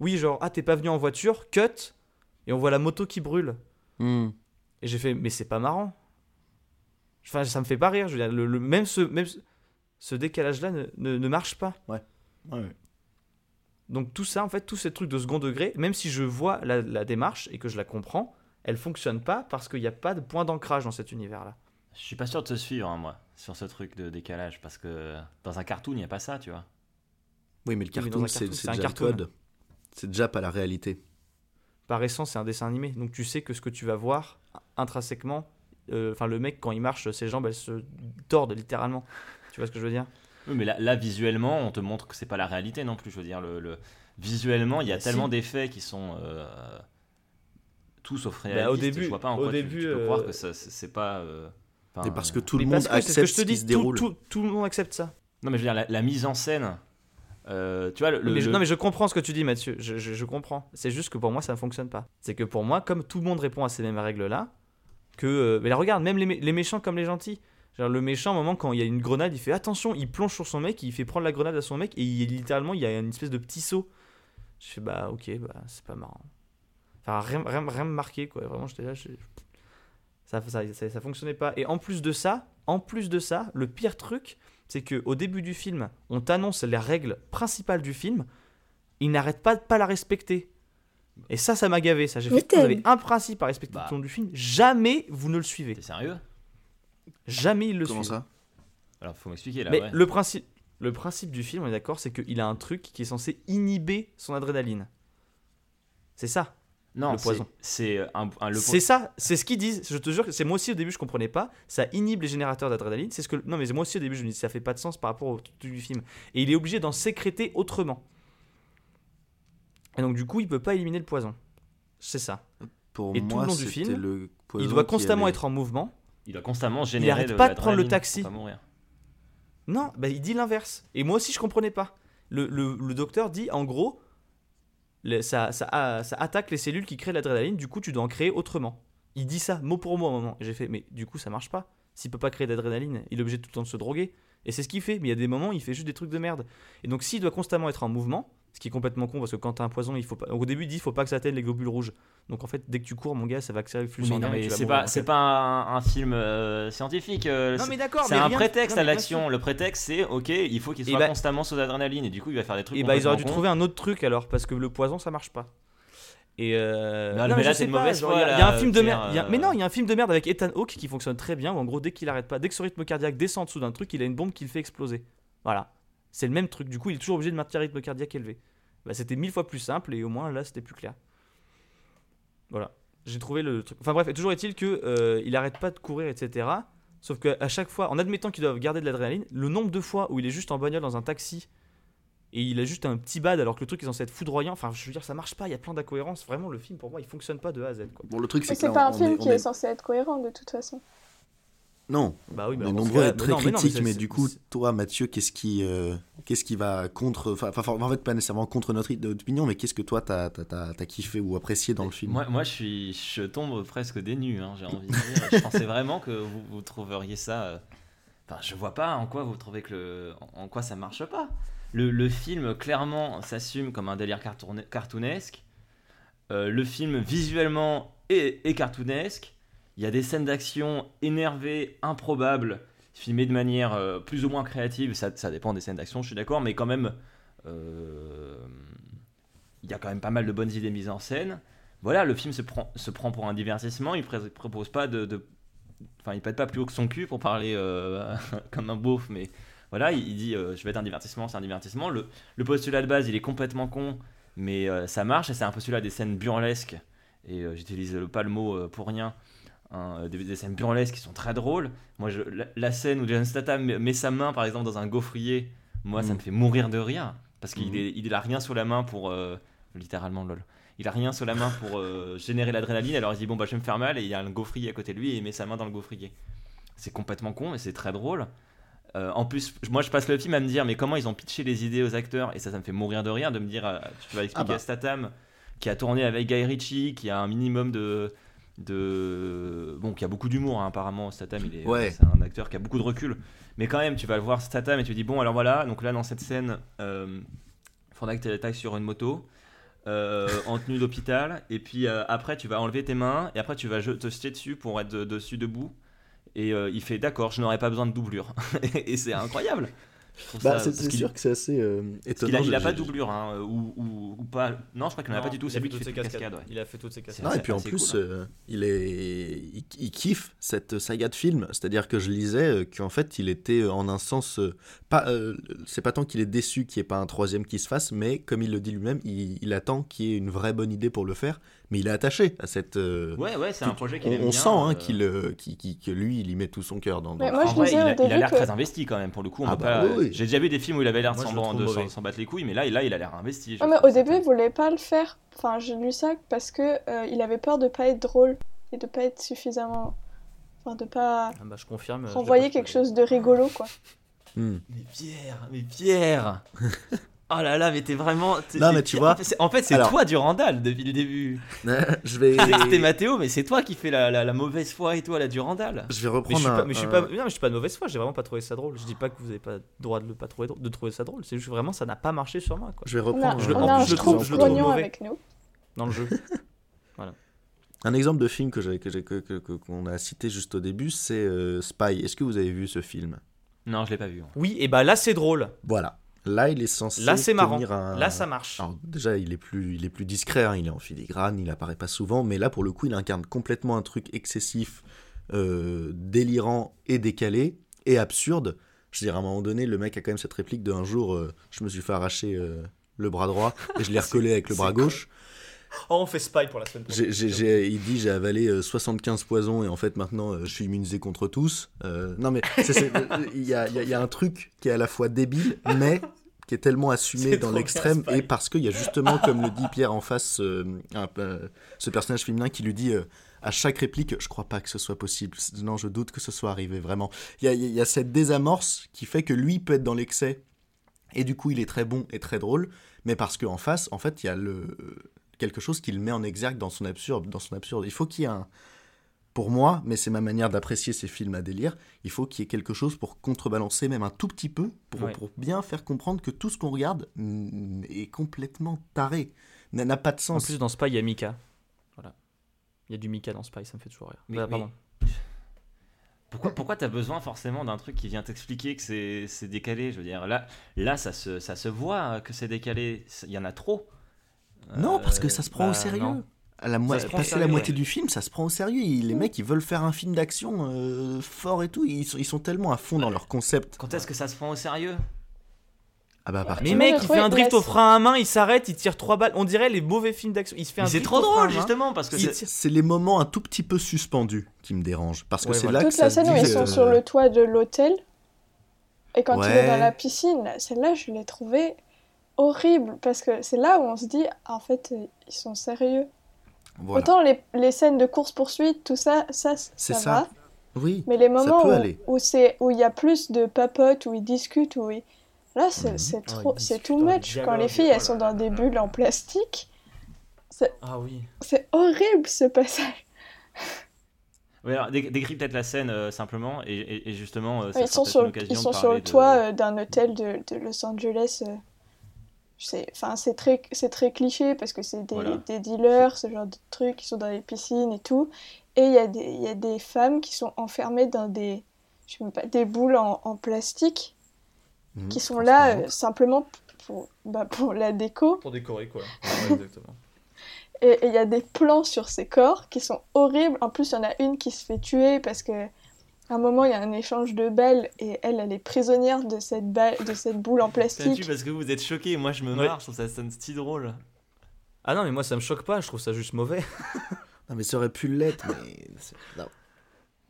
Oui, genre, ah, t'es pas venu en voiture, cut, et on voit la moto qui brûle. Hmm. Et j'ai fait, mais c'est pas marrant. Enfin, ça me fait pas rire. Je veux dire, le, le- même ce, même ce, ce décalage-là ne, ne, ne marche pas. Ouais, ouais. Donc tout ça, en fait, tous ces trucs de second degré, même si je vois la, la démarche et que je la comprends, elle fonctionne pas parce qu'il n'y a pas de point d'ancrage dans cet univers-là. Je suis pas sûr de te suivre, hein, moi, sur ce truc de décalage, parce que dans un cartoon, il n'y a pas ça, tu vois. Oui, mais le cartoon, un c'est un déjà le cartoon. code. C'est déjà pas la réalité. Par essence, c'est un dessin animé. Donc tu sais que ce que tu vas voir intrinsèquement, euh, enfin le mec quand il marche, ses jambes elles se tordent littéralement. Tu vois ce que je veux dire? Oui, mais là, là, visuellement, on te montre que c'est pas la réalité non plus. Je veux dire, le, le- visuellement, il y a Bah, tellement si. d'effets qui sont euh, tout sauf Bah, réalistes. au début- je vois pas en au quoi tu- début, tu, peux euh, croire que ça, c'est c'est pas. Enfin, Et parce que euh, tout le monde que c'est ce que accepte je te ce qui dis, se tout, déroule. tout, tout le monde accepte ça. Non, mais je veux dire, la, la mise en scène. euh, tu vois, le, mais je, le- non mais je comprends ce que tu dis Mathieu, je, je- je comprends. C'est juste que pour moi ça ne fonctionne pas. C'est que pour moi, comme tout le monde répond à ces mêmes règles-là, que... euh, mais là regarde, même les, mé- les méchants comme les gentils. Genre, le méchant, à un moment, quand il y a une grenade, il fait attention, il plonge sur son mec, il fait prendre la grenade à son mec, et il, littéralement, il y a une espèce de petit saut. Je fais bah ok, bah c'est pas marrant. Enfin, rien, rien, rien me marqué, quoi. Vraiment, j'étais là, je- ça, ça, ça, ça fonctionnait pas. Et en plus de ça, en plus de ça, le pire truc, c'est que au début du film, on t'annonce les règles principales du film, il n'arrête pas de pas la respecter. Et ça, ça m'a gavé. Ça, j'ai fait. Vous avez un principe à respecter Bah. tout le long du film. Jamais vous ne le suivez. T'es sérieux? Jamais il le Comment suit. ça? Alors, faut m'expliquer là. Mais ouais. le principe, le principe du film, on est d'accord, c'est qu'il a un truc qui est censé inhiber son adrénaline. C'est ça. Non, le c'est- poison. C'est un, un- le po- C'est ça, c'est ce qu'ils disent. Je te jure que c'est moi aussi au début je comprenais pas. Ça inhibe les générateurs d'adrénaline. C'est ce que non mais moi aussi au début je me dis ça fait pas de sens par rapport au truc du film. Et il est obligé d'en sécréter autrement. Et donc du coup il peut pas éliminer le poison. C'est ça. Pour Et tout le long du film, le Il doit constamment allait- être en mouvement. Il doit constamment générer. arrête de pas de prendre le taxi. Non, bah, il dit l'inverse. Et moi aussi, je comprenais pas. Le, le- le docteur dit, en gros, ça, ça, a- ça attaque les cellules qui créent l'adrénaline, du coup, tu dois en créer autrement. Il dit ça, mot pour mot, à un moment. J'ai fait, mais du coup, ça marche pas. S'il peut pas créer d'adrénaline, il est obligé tout le temps de se droguer. Et c'est ce qu'il fait, mais il y a des moments, il fait juste des trucs de merde. Et donc, s'il doit constamment être en mouvement, ce qui est complètement con, parce que quand t'as un poison, il faut pas... au début, il dit, il faut pas que ça atteigne les globules rouges. Donc, en fait, dès que tu cours, mon gars, ça va accélérer le flux Oui, sanguin c'est pas, c'est pas un, un film euh, scientifique. euh, Non, c'est- mais d'accord, C'est un rien- prétexte non, à l'action. Le prétexte, c'est ok, il faut qu'il Et soit bah- constamment sous adrénaline et du coup, il va faire des trucs. Et bah ils auraient dû trouver un autre truc alors parce que le poison ça marche pas. Et euh, Non, non, mais là, mauvaise genre, foi, il y a- un film de merde. a-. Mais non, il y a un film de merde avec Ethan Hawke qui fonctionne très bien. Où en gros, dès qu'il arrête pas, dès que son rythme cardiaque descend en dessous d'un truc, il a une bombe qui le fait exploser. Voilà. C'est le même truc. Du coup, il est toujours obligé de maintenir un rythme cardiaque élevé. Bah, c'était mille fois plus simple et au moins là, c'était plus clair. Voilà. J'ai trouvé le truc. Enfin bref, et toujours est-il que euh, il arrête pas de courir, etc. Sauf qu'à chaque fois, en admettant qu'il doit garder de l'adrénaline, le nombre de fois où il est juste en bagnole dans un taxi et il a juste un petit bad alors que le truc est censé être foudroyant, enfin je veux dire, ça marche pas, il y a plein d'incohérences. Vraiment, le film pour moi il fonctionne pas de A à Z. Quoi. Bon, le truc, c'est que c'est pas un film est- qui est- censé être cohérent de toute façon. Non, Bah oui, on bah est nombreux à être mais très mais critiques, mais mais, du coup, toi, Mathieu, qu'est-ce qui, euh, qu'est-ce qui va contre, enfin, enfin, en fait, pas nécessairement contre notre opinion, mais qu'est-ce que toi, t'as, t'as, t'as, t'as kiffé ou apprécié dans le film? Moi, moi je, suis, je tombe presque des nues, hein, j'ai envie de dire. Je pensais vraiment que vous, vous trouveriez ça. euh, Enfin, je vois pas en quoi vous trouvez que le. En quoi ça marche pas. Le, le film, clairement, s'assume comme un délire cartourne- cartoonesque. Euh, le film, visuellement, est, est cartoonesque. Il y a des scènes d'action énervées, improbables, filmées de manière euh, plus ou moins créative. Ça, dépend des scènes d'action, je suis d'accord, mais quand même. euh, il y a quand même pas mal de bonnes idées mises en scène. Voilà, le film se prend, pour un divertissement, il ne propose pas de, Enfin, il pète pas plus haut que son cul pour parler euh, comme un beauf, mais voilà, il, dit je vais être un divertissement, c'est un divertissement. Le, postulat de base, il est complètement con, mais ça marche, c'est un postulat des scènes burlesques, et j'utilise pas le mot pour rien, hein, des, des scènes burlesques qui sont très drôles. Moi, je, la, la scène où Jason Statham met, sa main, par exemple, dans un gaufrier, moi, ça Mm. me fait mourir de rire, parce qu'il il a rien sur la main pour... euh, littéralement, lol. Il a rien sur la main pour euh, générer l'adrénaline, alors il dit bon bah je vais me faire mal et il y a un gaufrier à côté de lui et il met sa main dans le gaufrier. C'est complètement con mais c'est très drôle. Euh, en plus, moi je passe le film à me dire mais comment ils ont pitché les idées aux acteurs? Et ça ça me fait mourir de rire de me dire tu vas expliquer bah. à Statham qui a tourné avec Guy Ritchie, qui a un minimum de de bon qui a beaucoup d'humour hein, apparemment Statham il est Ouais. c'est un acteur qui a beaucoup de recul. Mais quand même tu vas le voir Statham et tu te dis bon alors voilà donc là dans cette scène euh, faudra que tu attaques sur une moto euh, en tenue d'hôpital et puis euh, après tu vas enlever tes mains et après tu vas te jeter dessus pour être de- dessus debout et euh, il fait d'accord je n'aurais pas besoin de doublure. Et c'est incroyable Bah, c'est, sûr que c'est assez euh, parce étonnant. a, il a pas de doublure hein, ou, ou, ou pas non je crois qu'il n'en a pas du tout c'est lui qui fait ses cascades cascades. ouais. Il a fait toutes ses cascades. Non, et puis en plus, cool, hein. euh, il, est, il, il kiffe cette saga de films. C'est-à-dire que je lisais euh, qu'en fait, il était euh, en un sens. euh, pas, euh, c'est pas tant qu'il est déçu qu'il n'y ait pas un troisième qui se fasse, mais comme il le dit lui-même, il, il attend qu'il y ait une vraie bonne idée pour le faire. Mais il est attaché à cette. euh, ouais ouais c'est un projet qu'il on, aime on bien, sent hein, euh, qu'il, euh, qu'il- qu'il- que lui, il y met tout son cœur dans. dans moi, en je vrai, disais il a, il a début l'air que- très investi quand même pour le coup. On Ah bah pas- oui, oui. J'ai déjà vu des films où il avait l'air de s'en battre les couilles, mais là, là il a l'air investi. Ouais, mais au début, il voulait pas le faire. Enfin, j'ai lu ça parce que euh, il avait peur de pas être drôle et de pas être suffisamment. Enfin, de pas Ah bah, je confirme. renvoyer quelque chose de rigolo, quoi. Hmm. Mais Pierre, mais Pierre Oh là là, mais t'es vraiment. Non, mais tu vois, En fait, c'est- alors- toi du Randall depuis le début. je vais. C'était Mathéo, mais c'est toi qui fais la, la- la mauvaise foi et toi, la du Randall. Je vais Mais je reprendre suis un- pas, mais je suis un- pas, non, mais je suis pas de mauvaise foi. J'ai vraiment pas trouvé ça drôle. Je dis pas que vous avez pas le droit de le pas trouver de trouver ça drôle. C'est juste vraiment ça n'a pas marché sur moi quoi. Je vais On a, reprendre. Je en plus, je trouve- trouve je le trouve grognon mauvais. avec nous. Dans le jeu. Un exemple de film que j'ai, que j'ai, que, que- que- qu'on a cité juste au début, c'est euh, Spy. Est-ce que vous avez vu ce film? Non, je l'ai pas vu. Oui, et bah là c'est drôle. Voilà. Là, il est censé. Là c'est marrant. un- Là ça marche. Alors, déjà, il est plus, il est plus discret. hein, il est en filigrane, il apparaît pas souvent, mais là, pour le coup, il incarne complètement un truc excessif, euh, délirant et décalé et absurde. Je veux dire, à un moment donné, le mec a quand même cette réplique de un jour, euh, je me suis fait arracher euh, le bras droit et je l'ai recollé avec le bras gauche. Oh, on fait Spy pour la semaine j'ai- il dit j'ai avalé euh, 75 poisons et en fait maintenant euh, je suis immunisé contre tous. Euh, non mais euh, il y, a, y y un truc qui est à la fois débile mais qui est tellement assumé dans l'extrême et parce qu'il y a justement comme le dit Pierre en face euh, un- euh, ce personnage féminin qui lui dit euh, à chaque réplique je crois pas que ce soit possible non je doute que ce soit arrivé vraiment. Il y y a cette désamorce qui fait que lui peut être dans l'excès et du coup il est très bon et très drôle mais parce qu'en face en fait il y a le quelque chose qui le met en exergue dans son absurde. Dans son absurde. Il faut qu'il y ait un... Pour moi, mais c'est ma manière d'apprécier ces films à délire, il faut qu'il y ait quelque chose pour contrebalancer même un tout petit peu, pour, Ouais. pour bien faire comprendre que tout ce qu'on regarde mm, est complètement taré, n'a n'a pas de En sens. plus dans Spy il y a Mika. Voilà. Il y a du Mika dans Spy, ça me fait toujours rire. Mais- Bah, mais- pardon. Pourquoi, pourquoi t'as besoin forcément d'un truc qui vient t'expliquer que c'est c'est décalé Je veux dire, là, là ça, se, ça se voit que c'est décalé. Il y en a trop. Non, parce que ça se prend bah, au sérieux. non. À la passer sérieux, la moitié ouais. du film, ça se prend au sérieux. Ils- Les mecs, ils veulent faire un film d'action euh, fort et tout. Ils sont, ils sont tellement à fond dans leur concept. Quand est-ce que ça se prend au sérieux? Ah bah, à partir- Mais mec, il fait un drift au frein à main, il s'arrête, il tire trois balles. On dirait les mauvais films d'action. Il se fait un c'est drift trop au frein à drôle justement parce que c'est- les moments un tout petit peu suspendus qui me dérangent. Parce que Ouais, c'est voilà. là que Toute la ça scène où ils sont euh, sur le toit de l'hôtel et quand il est dans la piscine, celle-là, je l'ai trouvée horrible parce que c'est là où on se dit, en fait, euh, ils sont sérieux. voilà. Autant les, les scènes de course-poursuite, tout ça, ça, ça, C'est va. ça. Oui. Mais les ça moments où, où c'est où il y a plus de papotes, où ils discutent, où ils... là c'est c'est Ah, trop, c'est too much. Quand les filles oh elles sont dans des bulles en plastique, Ah oui. c'est horrible ce passage. Ouais, alors, dé- décris peut-être la scène euh, simplement et, et- et justement euh, ça ils sera sont sur, ils sont sur le de- toit euh, d'un hôtel de, de Los Angeles. euh, enfin c'est très c'est très cliché parce que c'est des, Voilà. des dealers, ce genre de trucs qui sont dans les piscines et tout. Et il y a des il y a des femmes qui sont enfermées dans des je sais même pas des boules en, en plastique Mhm, qui sont là euh, simplement pour bah, pour la déco. Pour décorer quoi. Ouais, exactement. Et il y a des plans sur ces corps qui sont horribles. En plus, il y en a une qui se fait tuer parce que un moment, il y a un échange de balles et elle, elle est prisonnière de cette, balle, de cette boule en plastique. tue parce que vous êtes choqués, moi je me Ouais. marre, je trouve ça sonne si drôle. Ah non, mais moi ça me choque pas, je trouve ça juste mauvais. Non, mais ça aurait pu l'être, mais. c'est- non.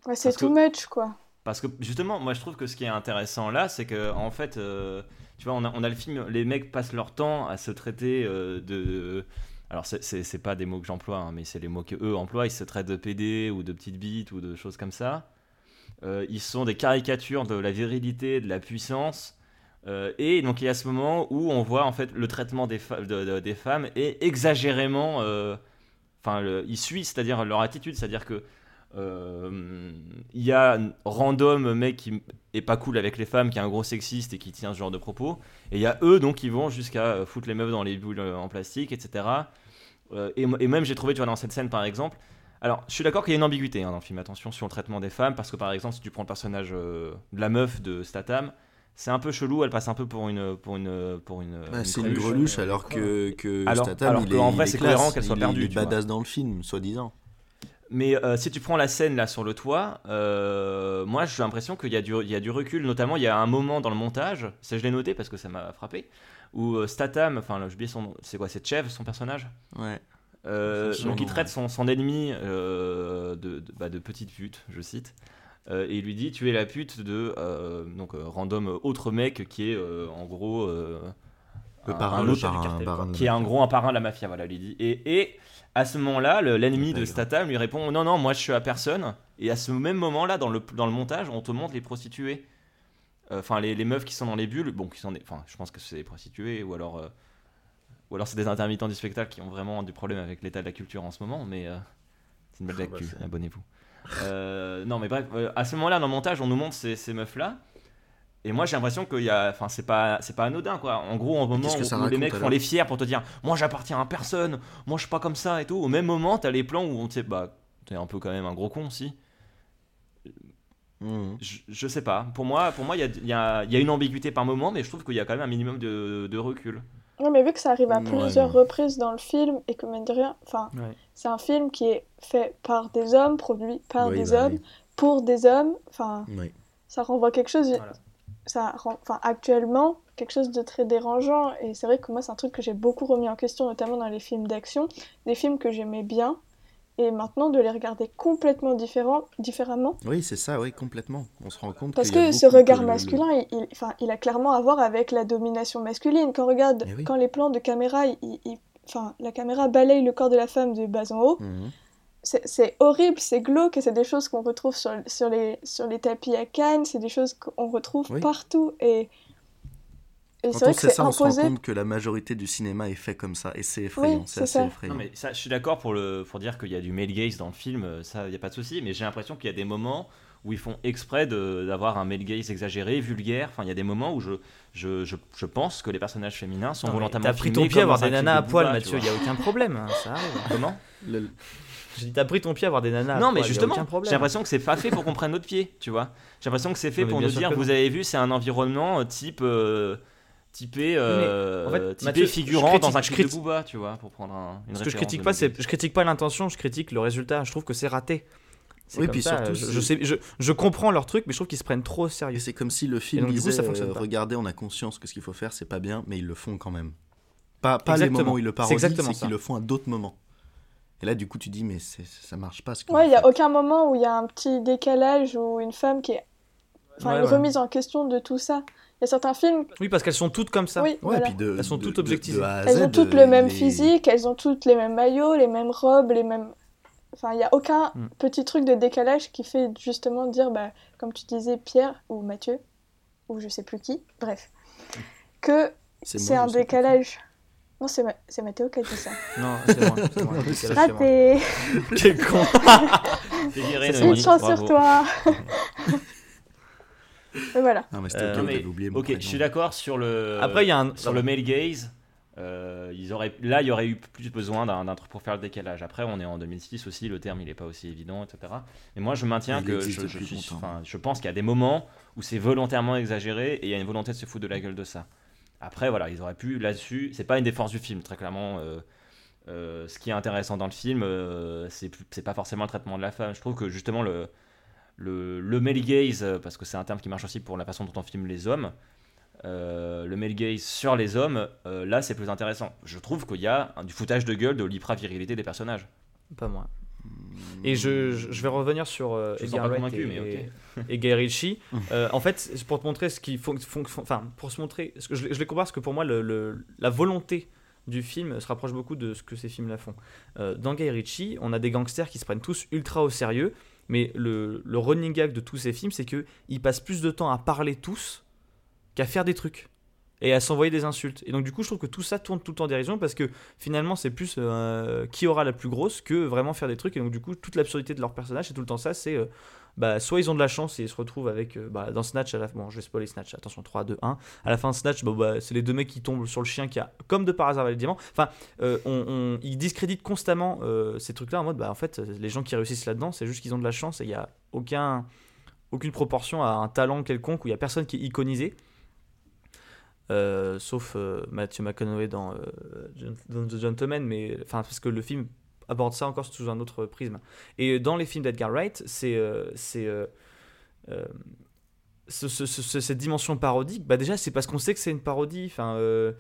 Ouais, c'est Parce too que- much, quoi. Parce que justement, moi je trouve que ce qui est intéressant là, c'est que en fait, euh, tu vois, on a, on a le film, les mecs passent leur temps à se traiter euh, de. Alors c'est- c'est c'est pas des mots que j'emploie, hein, mais c'est les mots que eux emploient. Ils se traitent de PD ou de petites bites ou de choses comme ça. Euh, ils sont des caricatures de la virilité, de la puissance. Euh, et donc il y a ce moment où on voit en fait le traitement des, de- de- des femmes est exagérément, euh, enfin le- il suit, c'est-à-dire leur attitude, c'est-à-dire que euh, il y a un random mec qui est pas cool avec les femmes, qui est un gros sexiste et qui tient ce genre de propos, et il y a eux donc qui vont jusqu'à euh, foutre les meufs dans les boules euh, en plastique, etc. Euh, et, et même j'ai trouvé, tu vois, dans cette scène par exemple, alors je suis d'accord qu'il y a une ambiguïté hein, dans le film, attention sur le traitement des femmes, parce que par exemple si tu prends le personnage euh, de la meuf de Statham, c'est un peu chelou, elle passe un peu pour une pour une pour une. Bah, c'est une greluche alors que, que Alors- Statham, alors il que, est, en vrai, est c'est cohérent qu'elle soit Il perdue, Il est vois. badass dans le film, soi-disant. Mais euh, si tu prends la scène là sur le toit, euh, moi j'ai l'impression qu'il y, a du- il y a du recul, notamment il y a un moment dans le montage, ça je l'ai noté parce que ça m'a frappé, où Statham, enfin là, j'ai oublié son nom, c'est quoi, c'est Chev son personnage? Ouais. Euh, donc il traite son, son ennemi euh, de, de, bah, de petite pute, je cite. Euh, et il lui dit tu es la pute de donc random autre mec qui est en gros Le un- parrain, un le parrain, cartel, parrain quoi, qui est un mafia. gros un parrain de la mafia voilà lui dit et, et à ce moment-là le- l'ennemi de. Statham lui répond non non moi je suis à personne et à ce même moment là dans le, dans le montage on te montre les prostituées enfin les, les meufs qui sont dans les bulles bon qui sont enfin je pense que c'est des prostituées ou alors ou alors c'est des intermittents du spectacle qui ont vraiment du problème avec l'état de la culture en ce moment, mais euh, c'est une belle Ah bah, abonnez-vous. Euh, non mais bref, euh, à ce moment-là dans le montage on nous montre ces, ces meufs-là, et moi j'ai l'impression qu'il y a, enfin c'est pas, c'est pas anodin quoi. En gros en moment que où, où les mecs font les fiers pour te dire, moi j'appartiens à personne, moi je suis pas comme ça et tout, au même moment t'as les plans où on te sait, bah t'es un peu quand même un gros con aussi. Mhm. Je, je sais pas, pour moi pour moi il y a, il y, a, il y a une ambiguïté par moment, mais je trouve qu'il y a quand même un minimum de, de recul. Ouais, mais vu que ça arrive à Ouais, plusieurs non. reprises dans le film et que mine de rien, enfin, Ouais. c'est un film qui est fait par des hommes, produit par Oui, des bah hommes, oui. pour des hommes, enfin, Oui. ça renvoie quelque chose, Voilà. ça rend, enfin, actuellement, quelque chose de très dérangeant. Et c'est vrai que moi, c'est un truc que j'ai beaucoup remis en question, notamment dans les films d'action, des films que j'aimais bien, et maintenant de les regarder complètement différent, différemment. Oui, c'est ça, oui, complètement. On se rend compte Parce que ce regard masculin, il, il- enfin, il a clairement à voir avec la domination masculine. Quand on regarde, oui. quand les plans de caméra, enfin, la caméra balaye le corps de la femme de bas en haut, Mhm. c'est c'est horrible, c'est glauque, et c'est des choses qu'on retrouve sur, sur, les, sur les tapis à Cannes, c'est des choses qu'on retrouve Oui. partout. Et, et c'est Quand on que sait c'est ça, on se rend imposé. compte que la majorité du cinéma est fait comme ça, et c'est effrayant, Oui, c'est assez ça. effrayant. Non mais ça, je suis d'accord pour le pour dire qu'il y a du male gaze dans le film, euh, ça y a pas de souci. Mais j'ai l'impression qu'il y a des moments où ils font exprès de- d'avoir un male gaze exagéré, vulgaire. Enfin, il y a des moments où je je, je, je pense que les personnages féminins sont Non, volontairement T'as pris ton pied à avoir des nanas à poil, Booba, tu Mathieu, il vois. y a aucun problème, hein, ça arrive. Comment? Le- J'ai dit, t'as pris ton pied à avoir des nanas à Non, mais justement, j'ai l'impression que c'est pas fait pour qu'on prenne notre pied, tu vois. J'ai l'impression que c'est fait Non, pour nous dire, vous avez vu, c'est un environnement euh, type, euh, typé, euh, en fait, typé Mathieu, figurant critique- dans un clip de Booba, tu vois, pour prendre un, une Ce que je critique pas, c'est je critique pas l'intention, je critique le résultat. Je trouve que c'est raté. Oui, puis ça, surtout, je, sais, je, je comprends leur truc, mais je trouve qu'ils se prennent trop au sérieux. C'est comme si le film donc, du coup, disait ça fonctionne euh, pas. Regardez, on a conscience que ce qu'il faut faire, c'est pas bien, mais ils le font quand même. Pas, pas les Exactement. moments où ils le C'est parodient, exactement c'est ça. qu'ils le font à d'autres moments. Et là, du coup, tu dis, mais ça marche pas. Ce Ouais, il vous y a aucun moment où il y a un petit décalage ou une femme qui est. Enfin, Ouais, une ouais. remise en question de tout ça. Il y a certains films, Oui, parce qu'elles sont toutes comme ça. Oui, Ouais, voilà. puis de, Elles sont toutes de- à elles ont toutes le même les- physique, elles ont toutes les mêmes maillots, les mêmes robes, les mêmes. Enfin, il n'y a aucun Mm. petit truc de décalage qui fait justement dire, bah, comme tu disais, Pierre ou Mathieu, ou je sais plus qui, bref, que C'est un décalage. Non, c'est Ma- c'est Mathéo qui a dit ça. Non, c'est moi. c'est. Raté Quel con c'est Une chance sur toi Et voilà. Non, mais c'était Euh, mais- j'avais oublié mon ok, je suis d'accord sur le. Après, il y a un. sur le male gaze. euh, ils auraient, là, il y aurait eu plus besoin d'un d'un truc pour faire le décalage. Après, on est en 2006 aussi, le terme il est pas aussi évident, etc. Et moi, je maintiens Il que je, je suis, pense qu'il y a des moments où c'est volontairement exagéré et il y a une volonté de se foutre de la gueule de ça. Après, voilà, ils auraient pu là-dessus. C'est pas une des forces du film, très clairement. euh, euh, ce qui est intéressant dans le film, euh, c'est pas forcément le traitement de la femme. Je trouve que justement le le, le male gaze, euh, parce que c'est un terme qui marche aussi pour la façon dont on filme les hommes, euh, le male gaze sur les hommes, euh, là c'est plus intéressant. Je trouve qu'il y a du foutage de gueule de l'hyper-virilité des personnages. Pas moi. Et je, je, vais revenir sur euh, Je Edgar Wright et, mais et, et Guy Ritchie. En fait, c'est pour te montrer ce qui enfin pour se montrer, ce que je, je les compare parce que pour moi le, le- la volonté du film se rapproche beaucoup de ce que ces films-là font. Dans Guy Ritchie, on a des gangsters qui se prennent tous ultra au sérieux, mais le, running gag de tous ces films, c'est que ils passent plus de temps à parler tous qu'à faire des trucs et à s'envoyer des insultes. Et donc du coup, je trouve que tout ça tourne tout le temps en dérision parce que finalement, c'est plus euh, qui aura la plus grosse que vraiment faire des trucs. Et donc du coup, toute l'absurdité de leur personnage, c'est tout le temps ça. C'est euh, bah, soit ils ont de la chance et ils se retrouvent avec euh, bah, dans Snatch à la bon, je vais spoiler Snatch. Attention, 3, 2, 1. À la fin de Snatch, bah, c'est les deux mecs qui tombent sur le chien qui a comme de par hasard le diamant. Enfin, euh, on, ils discréditent constamment euh, ces trucs-là en mode bah en fait, les gens qui réussissent là-dedans, c'est juste qu'ils ont de la chance et il y a aucun aucune proportion à un talent quelconque où il y a personne qui est iconisé. Sauf Matthew McConaughey dans, dans The Gentleman, mais enfin parce que le film aborde ça encore sous un autre prisme. Et dans les films d'Edgar Wright, c'est euh, euh, euh, ce- ce- ce- cette dimension parodique. Bah déjà, c'est parce qu'on sait que c'est une parodie. Enfin, euh,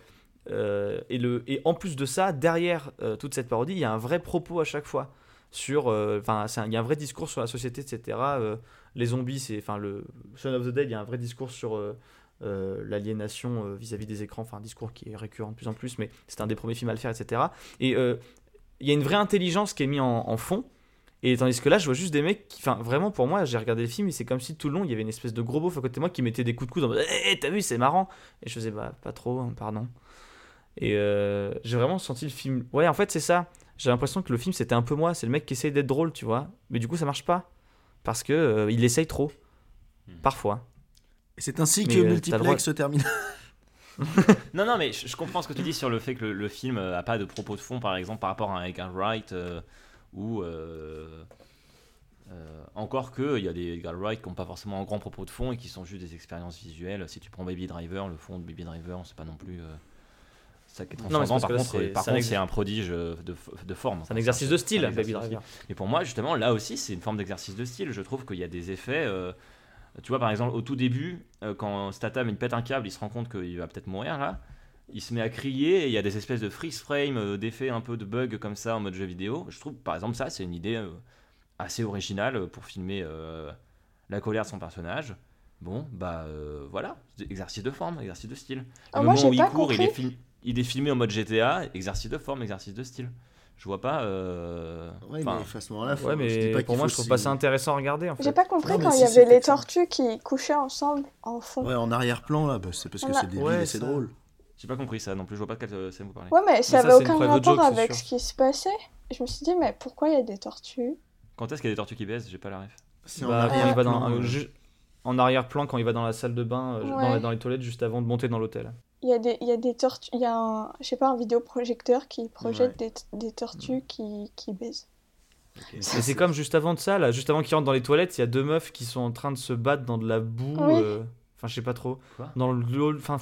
euh, et le et en plus de ça, derrière euh, toute cette parodie, il y a un vrai propos à chaque fois sur. euh, Enfin, il y a un vrai discours sur la société, etc. Euh, les zombies, c'est enfin le Shaun of the Dead, il y a un vrai discours sur euh, euh, l'aliénation euh, vis-à-vis des écrans, enfin un discours qui est récurrent de plus en plus, mais c'est un des premiers films à le faire, etc. Et euh, il y a une vraie intelligence qui est mise en, en fond. Et tandis que là, je vois juste des mecs qui, enfin, vraiment pour moi, j'ai regardé le film et c'est comme si tout le long il y avait une espèce de gros beauf à côté de moi qui mettait des coups de coude en mode Hé, t'as vu, c'est marrant Et je faisais, bah, pas trop, hein, pardon. Et euh, j'ai vraiment senti le film. Ouais, en fait, c'est ça. J'ai l'impression que le film c'était un peu moi. C'est le mec qui essaye d'être drôle, tu vois. Mais du coup, ça marche pas. Parce que euh, il essaye trop. Parfois. Et c'est ainsi Mais, que euh, Multiplex droit- se termine. Non, non, mais je, je comprends ce que tu dis sur le fait que le, le film euh, a pas de propos de fond, par exemple, par rapport à un Edgar Wright, euh, ou euh, euh, encore que il y a des Edgar Wright qui n'ont pas forcément un grand propos de fond et qui sont juste des expériences visuelles. Si tu prends Baby Driver, le fond de Baby Driver, c'est pas non plus ça qui est Non, transcendant. parce Par que là, contre, c'est- par contre, c'est un prodige de, de forme. C'est un exercice de style, Baby Driver. Mais pour moi, justement, là aussi, c'est une forme d'exercice de style. Je trouve qu'il y a des effets. Tu vois, par exemple, au tout début, euh, quand Statham il pète un câble, il se rend compte qu'il va peut-être mourir là. Il se met à crier et il y a des espèces de freeze frame, euh, d'effets un peu de bugs comme ça en mode jeu vidéo. Je trouve, par exemple, ça, c'est une idée euh, assez originale pour filmer euh, la colère de son personnage. Bon, bah euh, voilà, exercice de forme, exercice de style. Ah, Le moment où il court, il est, il est filmé en mode GTA, exercice de forme, exercice de style. Je vois pas. euh, Ouais, enfin, mais à ce moment-là, faut- Ouais, je dis mais pas pour moi, je trouve pas ça intéressant à regarder. En fait. J'ai pas compris Non, quand si, il y avait les ça. tortues qui couchaient ensemble en fond. Ouais, en arrière-plan, là, bah, c'est parce que c'est débile Ouais, et c'est drôle. J'ai pas compris ça non plus, je vois pas de quelle euh, scène vous parlez. Ouais, mais ça ça, avait aucun rapport joke, avec ce qui se passait. Et je me suis dit, mais pourquoi il y a des tortues? Quand est-ce qu'il y a des tortues qui baissent? J'ai pas la ref. Bah, euh, ju- en arrière-plan, quand il va dans la salle de bain, euh, dans les toilettes, juste avant de monter dans l'hôtel. Il y a des, il y a des tortues, il y a un, je sais pas, un vidéoprojecteur qui projette des, des tortues qui, qui baisent. Et c'est comme juste avant de ça, là, juste avant qu'il rentre dans les toilettes, il y a deux meufs qui sont en train de se battre dans de la boue. Oui. euh, Enfin, je sais pas trop. Quoi? Dans le hall. Enfin,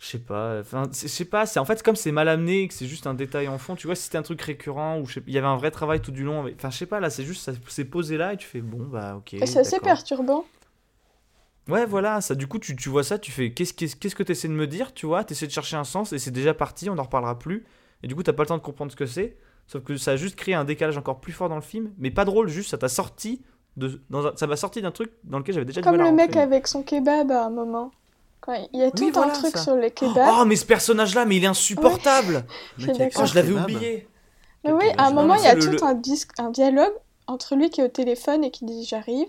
Je sais pas, enfin, je sais pas, c'est en fait comme c'est mal amené, que c'est juste un détail en fond, tu vois, si c'était un truc récurrent ou je sais- il y avait un vrai travail tout du long, avec- enfin je sais pas, là c'est juste, ça c'est posé là et tu fais bon bah ok. Et c'est assez perturbant. Ouais, voilà, ça, du coup, tu, tu vois ça, tu fais qu'est-ce qu'est-ce qu'est-ce que tu essaies de me dire, tu vois, tu essaies de chercher un sens et c'est déjà parti, on n'en reparlera plus. Et du coup, t'as pas le temps de comprendre ce que c'est. Sauf que ça a juste créé un décalage encore plus fort dans le film, mais pas drôle, juste ça t'a sorti de, dans un- ça m'a sorti d'un truc dans lequel j'avais déjà du Comme mal à le mec rentrer. avec son kebab à un moment. Quand il y a tout Oui, un truc ça. sur le kebab. Oh, mais ce personnage-là, mais il est insupportable Je. Oh, je l'avais oublié Mais oui, à un moment, il y a le- tout le- un, un dialogue entre lui qui est au téléphone et qui dit j'arrive,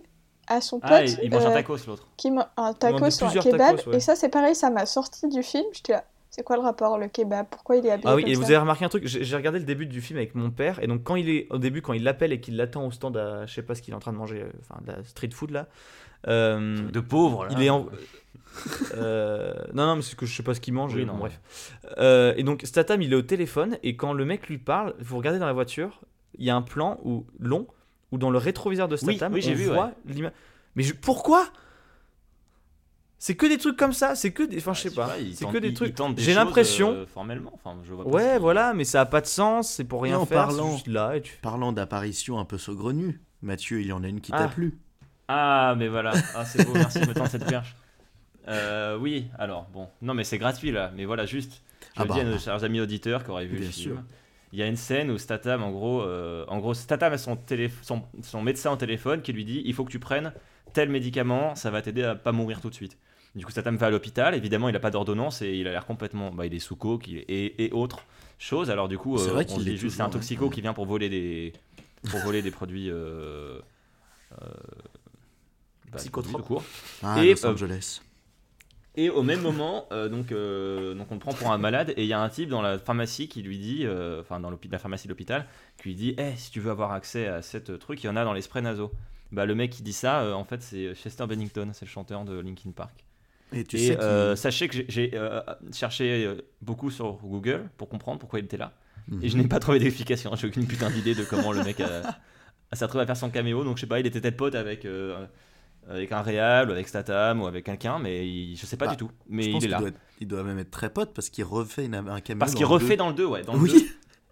à son pote. Ah, il, il mange un euh, tacos l'autre. qui un tacos ou un kebab. tacos, ouais. Et ça, c'est pareil, ça m'a sorti du film. J'étais là, c'est quoi le rapport, le kebab? Pourquoi il est habillé Ah oui, comme et vous ça? avez remarqué un truc, j'ai regardé le début du film avec mon père, et donc quand il est au début, quand il l'appelle et qu'il l'attend au stand à, je sais pas ce qu'il est en train de manger, euh, enfin de la street food là, euh, De pauvre, là. il est en. Euh, non, non, mais c'est que je sais pas ce qu'il mange, Oui, non, bref. Euh, et donc Statham, il est au téléphone, et quand le mec lui parle, vous regardez dans la voiture, il y a un plan où, long, où dans le rétroviseur de Oui, Statham, oui, j'ai on vu, voit ouais. l'image. Mais je- pourquoi? C'est que des trucs comme ça, c'est que des. Enfin, je sais pas, c'est que des trucs. J'ai l'impression. euh, formellement, enfin, je vois pas Ouais, ce- voilà, mais ça a pas de sens, c'est pour rien en faire, parlant- juste là et tu Parlant d'apparitions un peu saugrenues, Mathieu, il y en a une qui Ah. t'a plu. Ah, mais voilà. Ah, c'est beau, merci de me tendre cette perche. Euh, oui, alors, bon. Non, mais c'est gratuit là. Mais voilà, juste. Je Ah le bah. dis à nos chers amis auditeurs qui auraient vu Bien le film. sûr. Il y a une scène où Statham, en gros, euh, en gros Statham a son, télé- son, son médecin au téléphone qui lui dit il faut que tu prennes tel médicament, ça va t'aider à pas mourir tout de suite. Du coup, Statham va à l'hôpital. Évidemment, il n'a pas d'ordonnance et il a l'air complètement. Bah, il est sous coke il est- et, et autres choses. Alors, du coup, C'est euh, vrai on qu'il se dit l'est juste c'est un toxico ouais. qui vient pour voler des, pour voler des produits. Euh, euh, bah, Psychotropes. produits. Ah, Et, Los Angeles. Et au même moment, euh, donc, euh, donc on le prend pour un malade et il y a un type dans la pharmacie qui lui dit, euh, enfin dans la pharmacie de l'hôpital, qui lui dit, Eh, si tu veux avoir accès à cette truc, il y en a dans les sprays nasaux. Bah le mec qui dit ça, en fait c'est Chester Bennington, c'est le chanteur de Linkin Park. Et tu et sais qu'il- sachez que j'ai- cherché beaucoup sur Google pour comprendre pourquoi il était là. Mhm. Et je n'ai pas trouvé d'explication, j'ai aucune putain d'idée de comment le mec a, a s'est retrouvé à faire son caméo. Donc je sais pas, il était peut-être pote avec, avec un réal ou avec Statham ou avec quelqu'un, mais il- je sais pas Bah, du tout. Mais je il est là. doit, être- il doit même être très pote parce qu'il refait une- un caméo. Parce qu'il dans le refait deux. dans le 2, ouais. Dans le Oui. 2,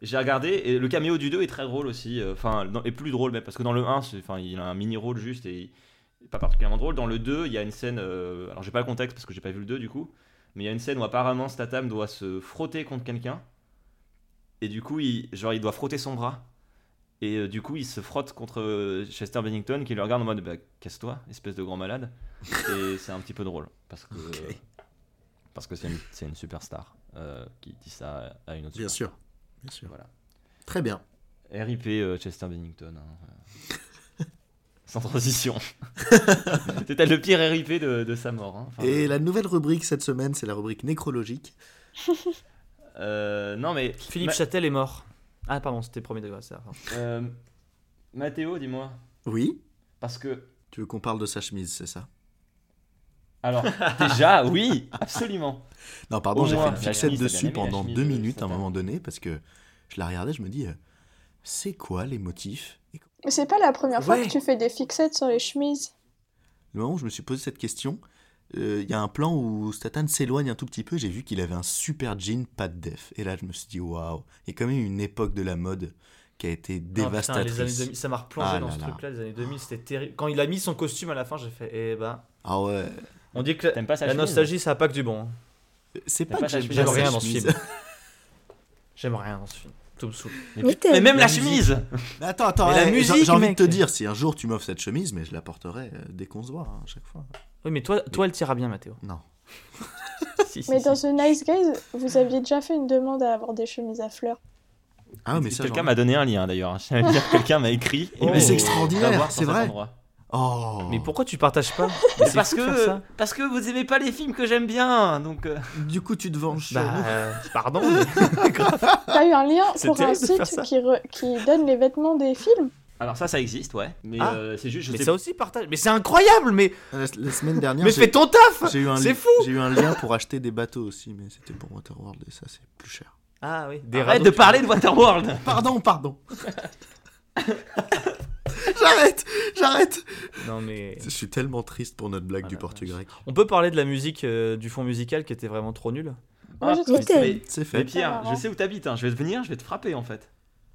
j'ai regardé et le caméo du 2 est très drôle aussi. euh, Enfin, et plus drôle même parce que dans le 1, c'est- enfin, il a un mini rôle juste et pas particulièrement drôle. Dans le 2, il y a une scène. euh, alors, j'ai pas le contexte parce que j'ai pas vu le 2 du coup. Mais il y a une scène où apparemment Statham doit se frotter contre quelqu'un. Et du coup, il, genre, il doit frotter son bras. Et euh, du coup, il se frotte contre euh, Chester Bennington qui le regarde en mode bah, Casse-toi, espèce de grand malade. et c'est un petit peu drôle. Parce que parce que c'est une, une superstar euh, qui dit ça à une autre Bien superstar. sûr. Bien sûr. Voilà. Très bien. RIP euh, Chester Bennington. hein, euh. Sans transition. C'était le pire RIP de, de sa mort. hein. Enfin, Et la nouvelle rubrique cette semaine, c'est la rubrique nécrologique. euh, non mais Philippe Ma- Châtel est mort. Ah pardon, c'était premier degré ça. pardon. euh, Mathéo, dis-moi. Oui Parce que Tu veux qu'on parle de sa chemise, c'est ça? Alors déjà oui, absolument. Non, pardon, j'ai fait une fixette chemise, dessus pendant chemise deux de minutes à un moment donné parce que je la regardais, je me dis, euh, c'est quoi les motifs? Mais c'est pas la première fois que tu fais des fixettes sur les chemises. Le moment où je me suis posé cette question, euh, il y a un plan où Statham s'éloigne un tout petit peu, j'ai vu qu'il avait un super jean pas de def. Et là, je me suis dit, waouh, il y a quand même une époque de la mode qui a été Ah, putain, dévastatrice. les années 2000, ça m'a replongé Ah dans là ce là. truc-là, les années 2000, c'était terrible. Quand il a mis son costume à la fin, j'ai fait, eh ben. Ah ouais. On dit que la, T'aimes pas sa la nostalgie, ça a pas que du bon. hein. C'est T'aimes pas pas que j'aime rien dans ce film. J'aime rien dans ce film. Tout me saoule. Mais, même la la chemise. Mais attends, attends, Mais la j'ai- musique, j'ai envie de te dire, si un jour tu m'offres cette chemise, mais je la porterai euh, dès qu'on se voit, hein, à chaque fois. Oui, mais toi, toi elle t'ira bien, Mathéo. Non. Si, si, Mais si. dans The Nice Guys, vous aviez déjà fait une demande à avoir des chemises à fleurs. Ah, mais ça, quelqu'un m'a donné un lien d'ailleurs. Dire, quelqu'un m'a écrit. et Oh. m'a Mais c'est extraordinaire, va voir c'est vrai. Oh Mais pourquoi tu partages pas parce que ça. parce que vous aimez pas les films que j'aime bien, donc. euh, Du coup, tu te venges Bah, euh, pardon. mais- T'as eu un lien pour un site qui, re- qui donne les vêtements des films? Alors ça, ça existe, ouais. Mais Ah. euh, c'est juste, je mais sais ça aussi partage. Mais c'est incroyable, mais, La, la semaine dernière, mais j'ai- fais ton taf j'ai eu un C'est li- fou J'ai eu un lien pour acheter des bateaux aussi, mais c'était pour Waterworld et ça, c'est plus cher. Ah oui, des Arrête radeaux, de parler de Waterworld. Pardon, pardon. j'arrête, j'arrête. Non mais. Je suis tellement triste pour notre blague du portugais. On peut parler de la musique, euh, du fond musical qui était vraiment trop nul. Moi, j'ai Ah, trouvé mais- C'est Mais fait. Pierre, je sais où t'habites, hein. je vais te venir, je vais te frapper en fait.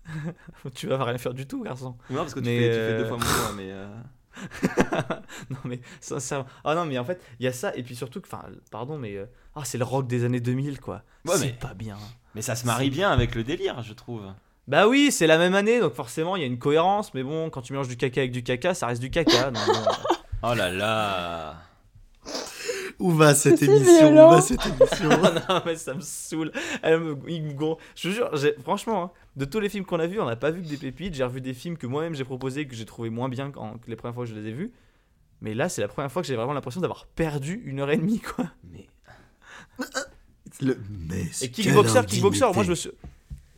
tu vas rien faire du tout, garçon. Non, parce que tu, Mais, fais, tu fais deux euh, fois moins, moi, mais. euh, non mais sincèrement. Ah non mais en fait, il y a ça et puis surtout que enfin pardon mais euh, ah c'est le rock des années 2000 quoi. Ouais, c'est mais- pas bien. Mais ça se marie bien avec le délire, je trouve. Bah oui, c'est la même année donc forcément il y a une cohérence mais bon quand tu mélanges du caca avec du caca, ça reste du caca. Oh là là Où va cette émission Où va cette émission non mais ça me saoule. Elle me, il me gon- Je te jure, franchement, hein, de tous les films qu'on a vus, on n'a pas vu que des pépites. J'ai revu des films que moi-même j'ai proposés que j'ai trouvé moins bien que les premières fois que je les ai vus. Mais là, c'est la première fois que j'ai vraiment l'impression d'avoir perdu une heure et demie quoi. Mais. Le- Mais Et Kickboxer, Kickboxer, moi je me suis.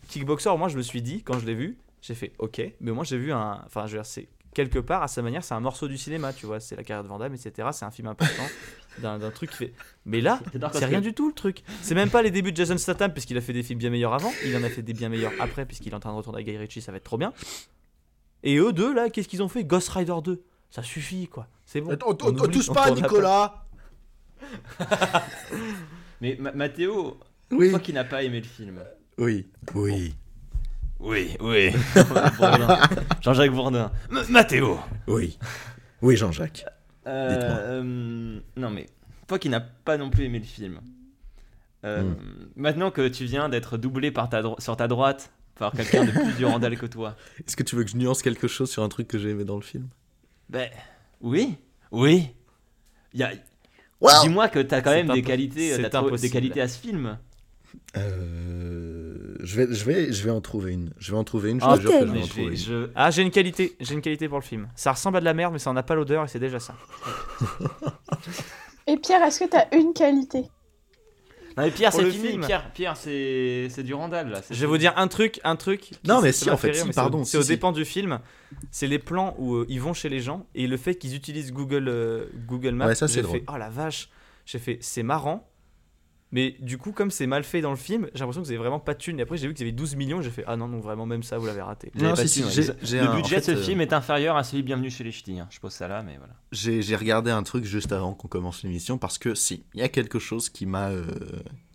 Kickboxer, moi je me suis dit, quand je l'ai vu, j'ai fait ok, mais moi j'ai vu un. Enfin, je veux dire, c'est quelque part, à sa manière, c'est un morceau du cinéma, tu vois, c'est la carrière de Van Damme, etc. C'est un film important d'un truc qui fait. Mais là, c'est rien que- du tout le truc. C'est même pas les débuts de Jason Statham, puisqu'il a fait des films bien meilleurs avant, il en a fait des bien meilleurs après, puisqu'il est en train de retourner à Guy Ritchie, ça va être trop bien. Et eux deux, là, qu'est-ce qu'ils ont fait? Ghost Rider 2. Ça suffit, quoi. C'est bon. On, on- On on oublie, touche pas, Nicolas Mais Ma- Mathéo, Oui. toi qui n'as pas aimé le film. Oui. Oui. Oui, oui. Jean-Jacques Bourdin. Mathéo Oui. Oui, Jean-Jacques. Euh, euh, non mais, toi qui n'as pas non plus aimé le film, euh, Hmm. maintenant que tu viens d'être doublé par ta sur ta droite par quelqu'un de plus durandal que toi, Est-ce que tu veux que je nuance quelque chose sur un truc que j'ai aimé dans le film? Ben oui, oui. Il Y a... Wow. Dis-moi que t'as quand même des qualités, trouvé des qualités à ce film. Euh, je, vais, je, vais, je vais en trouver une. Je vais en trouver une, je Ah, te jure que je vais en trouver vais- une. je- Ah, j'ai une qualité, j'ai une qualité pour le film. Ça ressemble à de la merde, mais ça en a pas l'odeur et c'est déjà ça. Et Pierre, est-ce que t'as une qualité? Non mais Pierre, c'est fini. film. Pierre, Pierre, c'est c'est du randal là. Je vais vous dire un truc, un truc. Non, mais si, en fait, rire, si, pardon, C'est si, au si. dépend du film. C'est les plans où euh, ils vont chez les gens et le fait qu'ils utilisent Google, euh, Google Maps. Ouais, ça, c'est j'ai drôle. fait, oh la vache. J'ai fait, c'est marrant. Mais du coup, comme c'est mal fait dans le film, j'ai l'impression que vous avez vraiment pas de thunes. Et après, j'ai vu qu'ils avaient 12 millions. J'ai fait, ah non, non, vraiment, même ça, vous l'avez raté. Vous Non, si, si, j'ai- Le un- en budget fait, de ce euh, film est inférieur à celui Bienvenue chez les Ch'tis. hein. Je pose ça là, mais voilà. J'ai regardé un truc juste avant qu'on commence l'émission parce que si, il y a quelque chose qui m'a euh,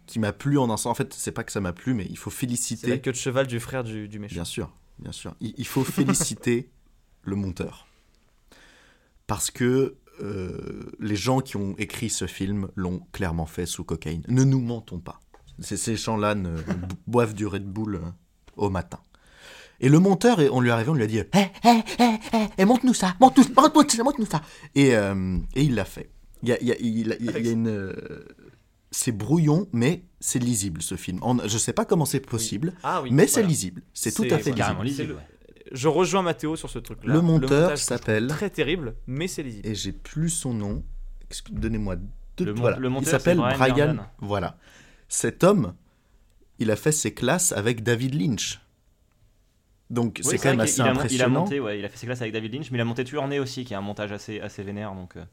qui m'a plu en un sens. En fait, c'est pas que ça m'a plu, mais il faut C'est la féliciter. queue de cheval du frère du, du méchant. Bien sûr, bien sûr. Il, il faut féliciter le monteur parce que euh, les gens qui ont écrit ce film l'ont clairement fait sous cocaïne. Ne nous mentons pas. Ces gens-là boivent du Red Bull euh, au matin. Et le monteur, on lui est arrivé, on lui a dit Hé, hé, hé, hé, montre-nous ça, montre-nous montre ça, montre-nous ça. Et, euh, et il l'a fait. Il y a, il y a- il a- il y a- il y a une. euh, c'est brouillon, mais c'est lisible ce film. En- je sais pas comment c'est possible, Ah oui, mais c'est lisible. C'est tout à fait lisible. lisible. Je rejoins Mathéo sur ce truc-là. Le monteur s'appelle- Très terrible, mais c'est lisible. Et j'ai plus son nom. Donnez-moi deux. Le voilà. le il monteur, s'appelle c'est Brian. Voilà. Cet homme, il a fait ses classes avec David Lynch. Donc Oui, c'est quand même assez il a, mon- il a impressionnant. monté, ouais, il a fait ses classes avec David Lynch, mais il a monté Tueur Né aussi, qui est un montage assez, assez vénère. Donc, euh,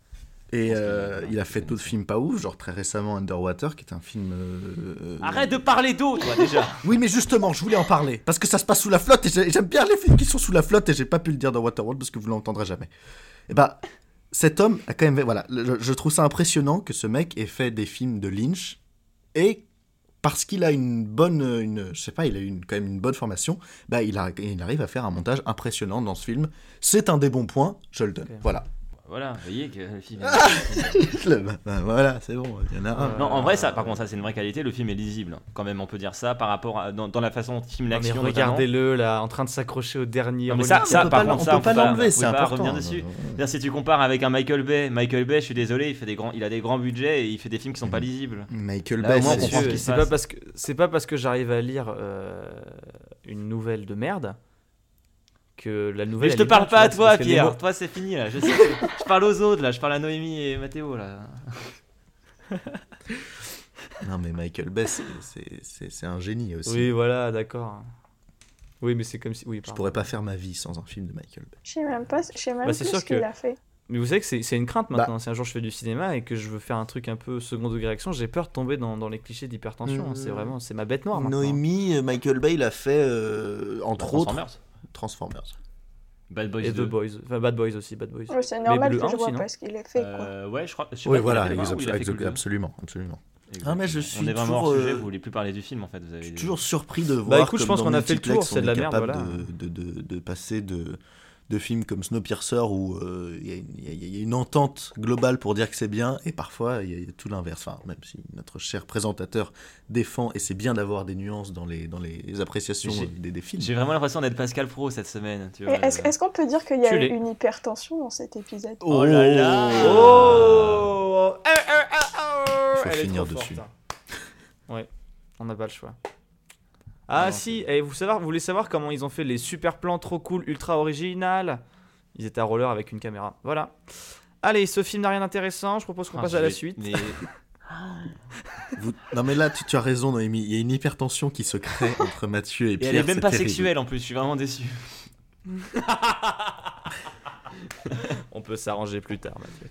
Et euh, il a fait d'autres films pas ouf, genre très récemment Underwater, qui est un film. euh, Arrête de parler d'eau, toi, déjà Oui, mais justement, je voulais en parler. Parce que ça se passe sous la flotte et j'ai- j'aime bien les films qui sont sous la flotte et j'ai pas pu le dire dans Waterworld parce que vous l'entendrez jamais. Et bah, cet homme a quand même. Voilà, je trouve ça impressionnant que ce mec ait fait des films de Lynch et parce qu'il a une bonne. Une, je sais pas, il a une, quand même une bonne formation, bah, il, a- il arrive à faire un montage impressionnant dans ce film. C'est un des bons points, je le donne. Voilà. Voilà, vous voyez que le film. Le- bah, bah, voilà, c'est bon, il y en a un. Non, en vrai, ça, par contre, ça c'est une vraie qualité. Le film est lisible, quand même, on peut dire ça par rapport à dans, dans la façon dont il filme Non, l'action. regardez-le là, en train de s'accrocher au dernier. Non, mais ça, ça par contre, ça, on peut pas l'enlever, c'est important. revenir dessus. C'est-à-dire, si tu compares avec un Michael Bay, Michael Bay, je suis désolé, il fait des grands, il a des grands budgets et il fait des films qui sont pas lisibles. Michael Bay, c'est- pas parce que c'est pas parce que j'arrive à lire euh, une nouvelle de merde que la nouvelle. Mais je te parle pas à toi, Pierre. mots- Toi, c'est fini là. Je sais. que- je parle aux autres là. Je parle à Noémie et Mathéo là. Non, mais Michael Bay, c'est- c'est c'est- c'est un génie aussi. Oui, voilà, d'accord. Oui, mais c'est comme si. Oui, Je pourrais pas faire ma vie sans un film de Michael Bay. Je sais même pas, je sais même Bah, plus sûr ce qu'il que- a fait. Mais vous savez que c'est c'est une crainte Bah. maintenant. Si un jour je fais du cinéma et que je veux faire un truc un peu second degré action, j'ai peur de tomber dans, dans les clichés d'hypertension. Euh, C'est vraiment, c'est ma bête noire maintenant. Noémie, euh, Michael Bay, il a fait, euh, entre autres, Transformers. Bad Boys et 2. The Boys. Enfin, Bad Boys aussi, Bad Boys. Ouais, c'est Mais normal que 1 je vois qu'il a fait, quoi. Euh, ouais, je crois. je sais Oui, pas voilà, il le absolument, absolument. Ah, mais je suis On est vraiment toujours, hors sujet, euh, vous voulez plus parler du film en fait. Vous avez Je suis toujours surpris de voir. Bah, écoute, je pense qu'on a fait le tour, c'est on de la est merde, capable voilà. De, de, de, de passer de, de films comme Snowpiercer où euh, il y, a une- il y a- il y a une entente globale pour dire que c'est bien, et parfois il y a- il y a tout l'inverse. Enfin, même si notre cher présentateur défend, et c'est bien d'avoir des nuances dans les, dans les appréciations des, des films. J'ai vraiment l'impression d'être Pascal Pro cette semaine. Est-ce euh, qu'on peut dire qu'il y a une hypertension dans cet épisode? Oh là là Oh eh, oh Faut Elle est finir trop dessus. forte, hein. Ouais, on n'a pas le choix. Ah si, et vous, savoir, vous voulez savoir comment ils ont fait les super plans trop cool, ultra original Ils étaient à roller avec une caméra. Voilà. Allez, ce film n'a rien d'intéressant, je propose qu'on Ah, passe à la suite. mais- Vous- Non mais là, tu, tu as raison Noémie, il y a une hypertension qui se crée entre Mathieu et Et Pierre. elle est même pas terrible. sexuelle en plus, je suis vraiment déçu. On peut s'arranger plus tard, Mathieu.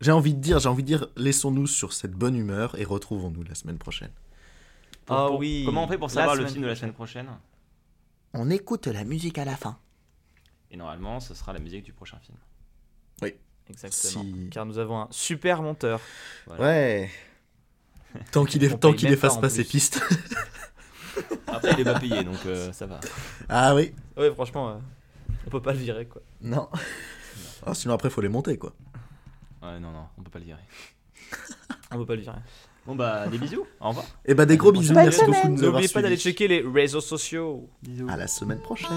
J'ai envie de dire, j'ai envie de dire, laissons-nous sur cette bonne humeur et retrouvons-nous la semaine prochaine. Pour- Ah pour- oui, Comment on fait pour savoir le film de la semaine prochaine? On écoute la musique à la fin. Et normalement, ce sera la musique du prochain film. Oui. Exactement. Si- Car nous avons un super monteur. Ouais. Tant qu'il même efface pas, ses pistes. Après, il est pas payé, donc euh, ça va. ah oui. Ouais, franchement, euh, on peut pas le virer quoi. Non. Ah, sinon après faut les monter quoi. Ouais, non, non, on peut pas le virer. On peut pas le virer. Bon bah, des bisous, au revoir. Et bah des gros bisous, merci beaucoup de nous avoir N'oubliez pas d'aller checker les réseaux sociaux. Bisous. À la semaine prochaine.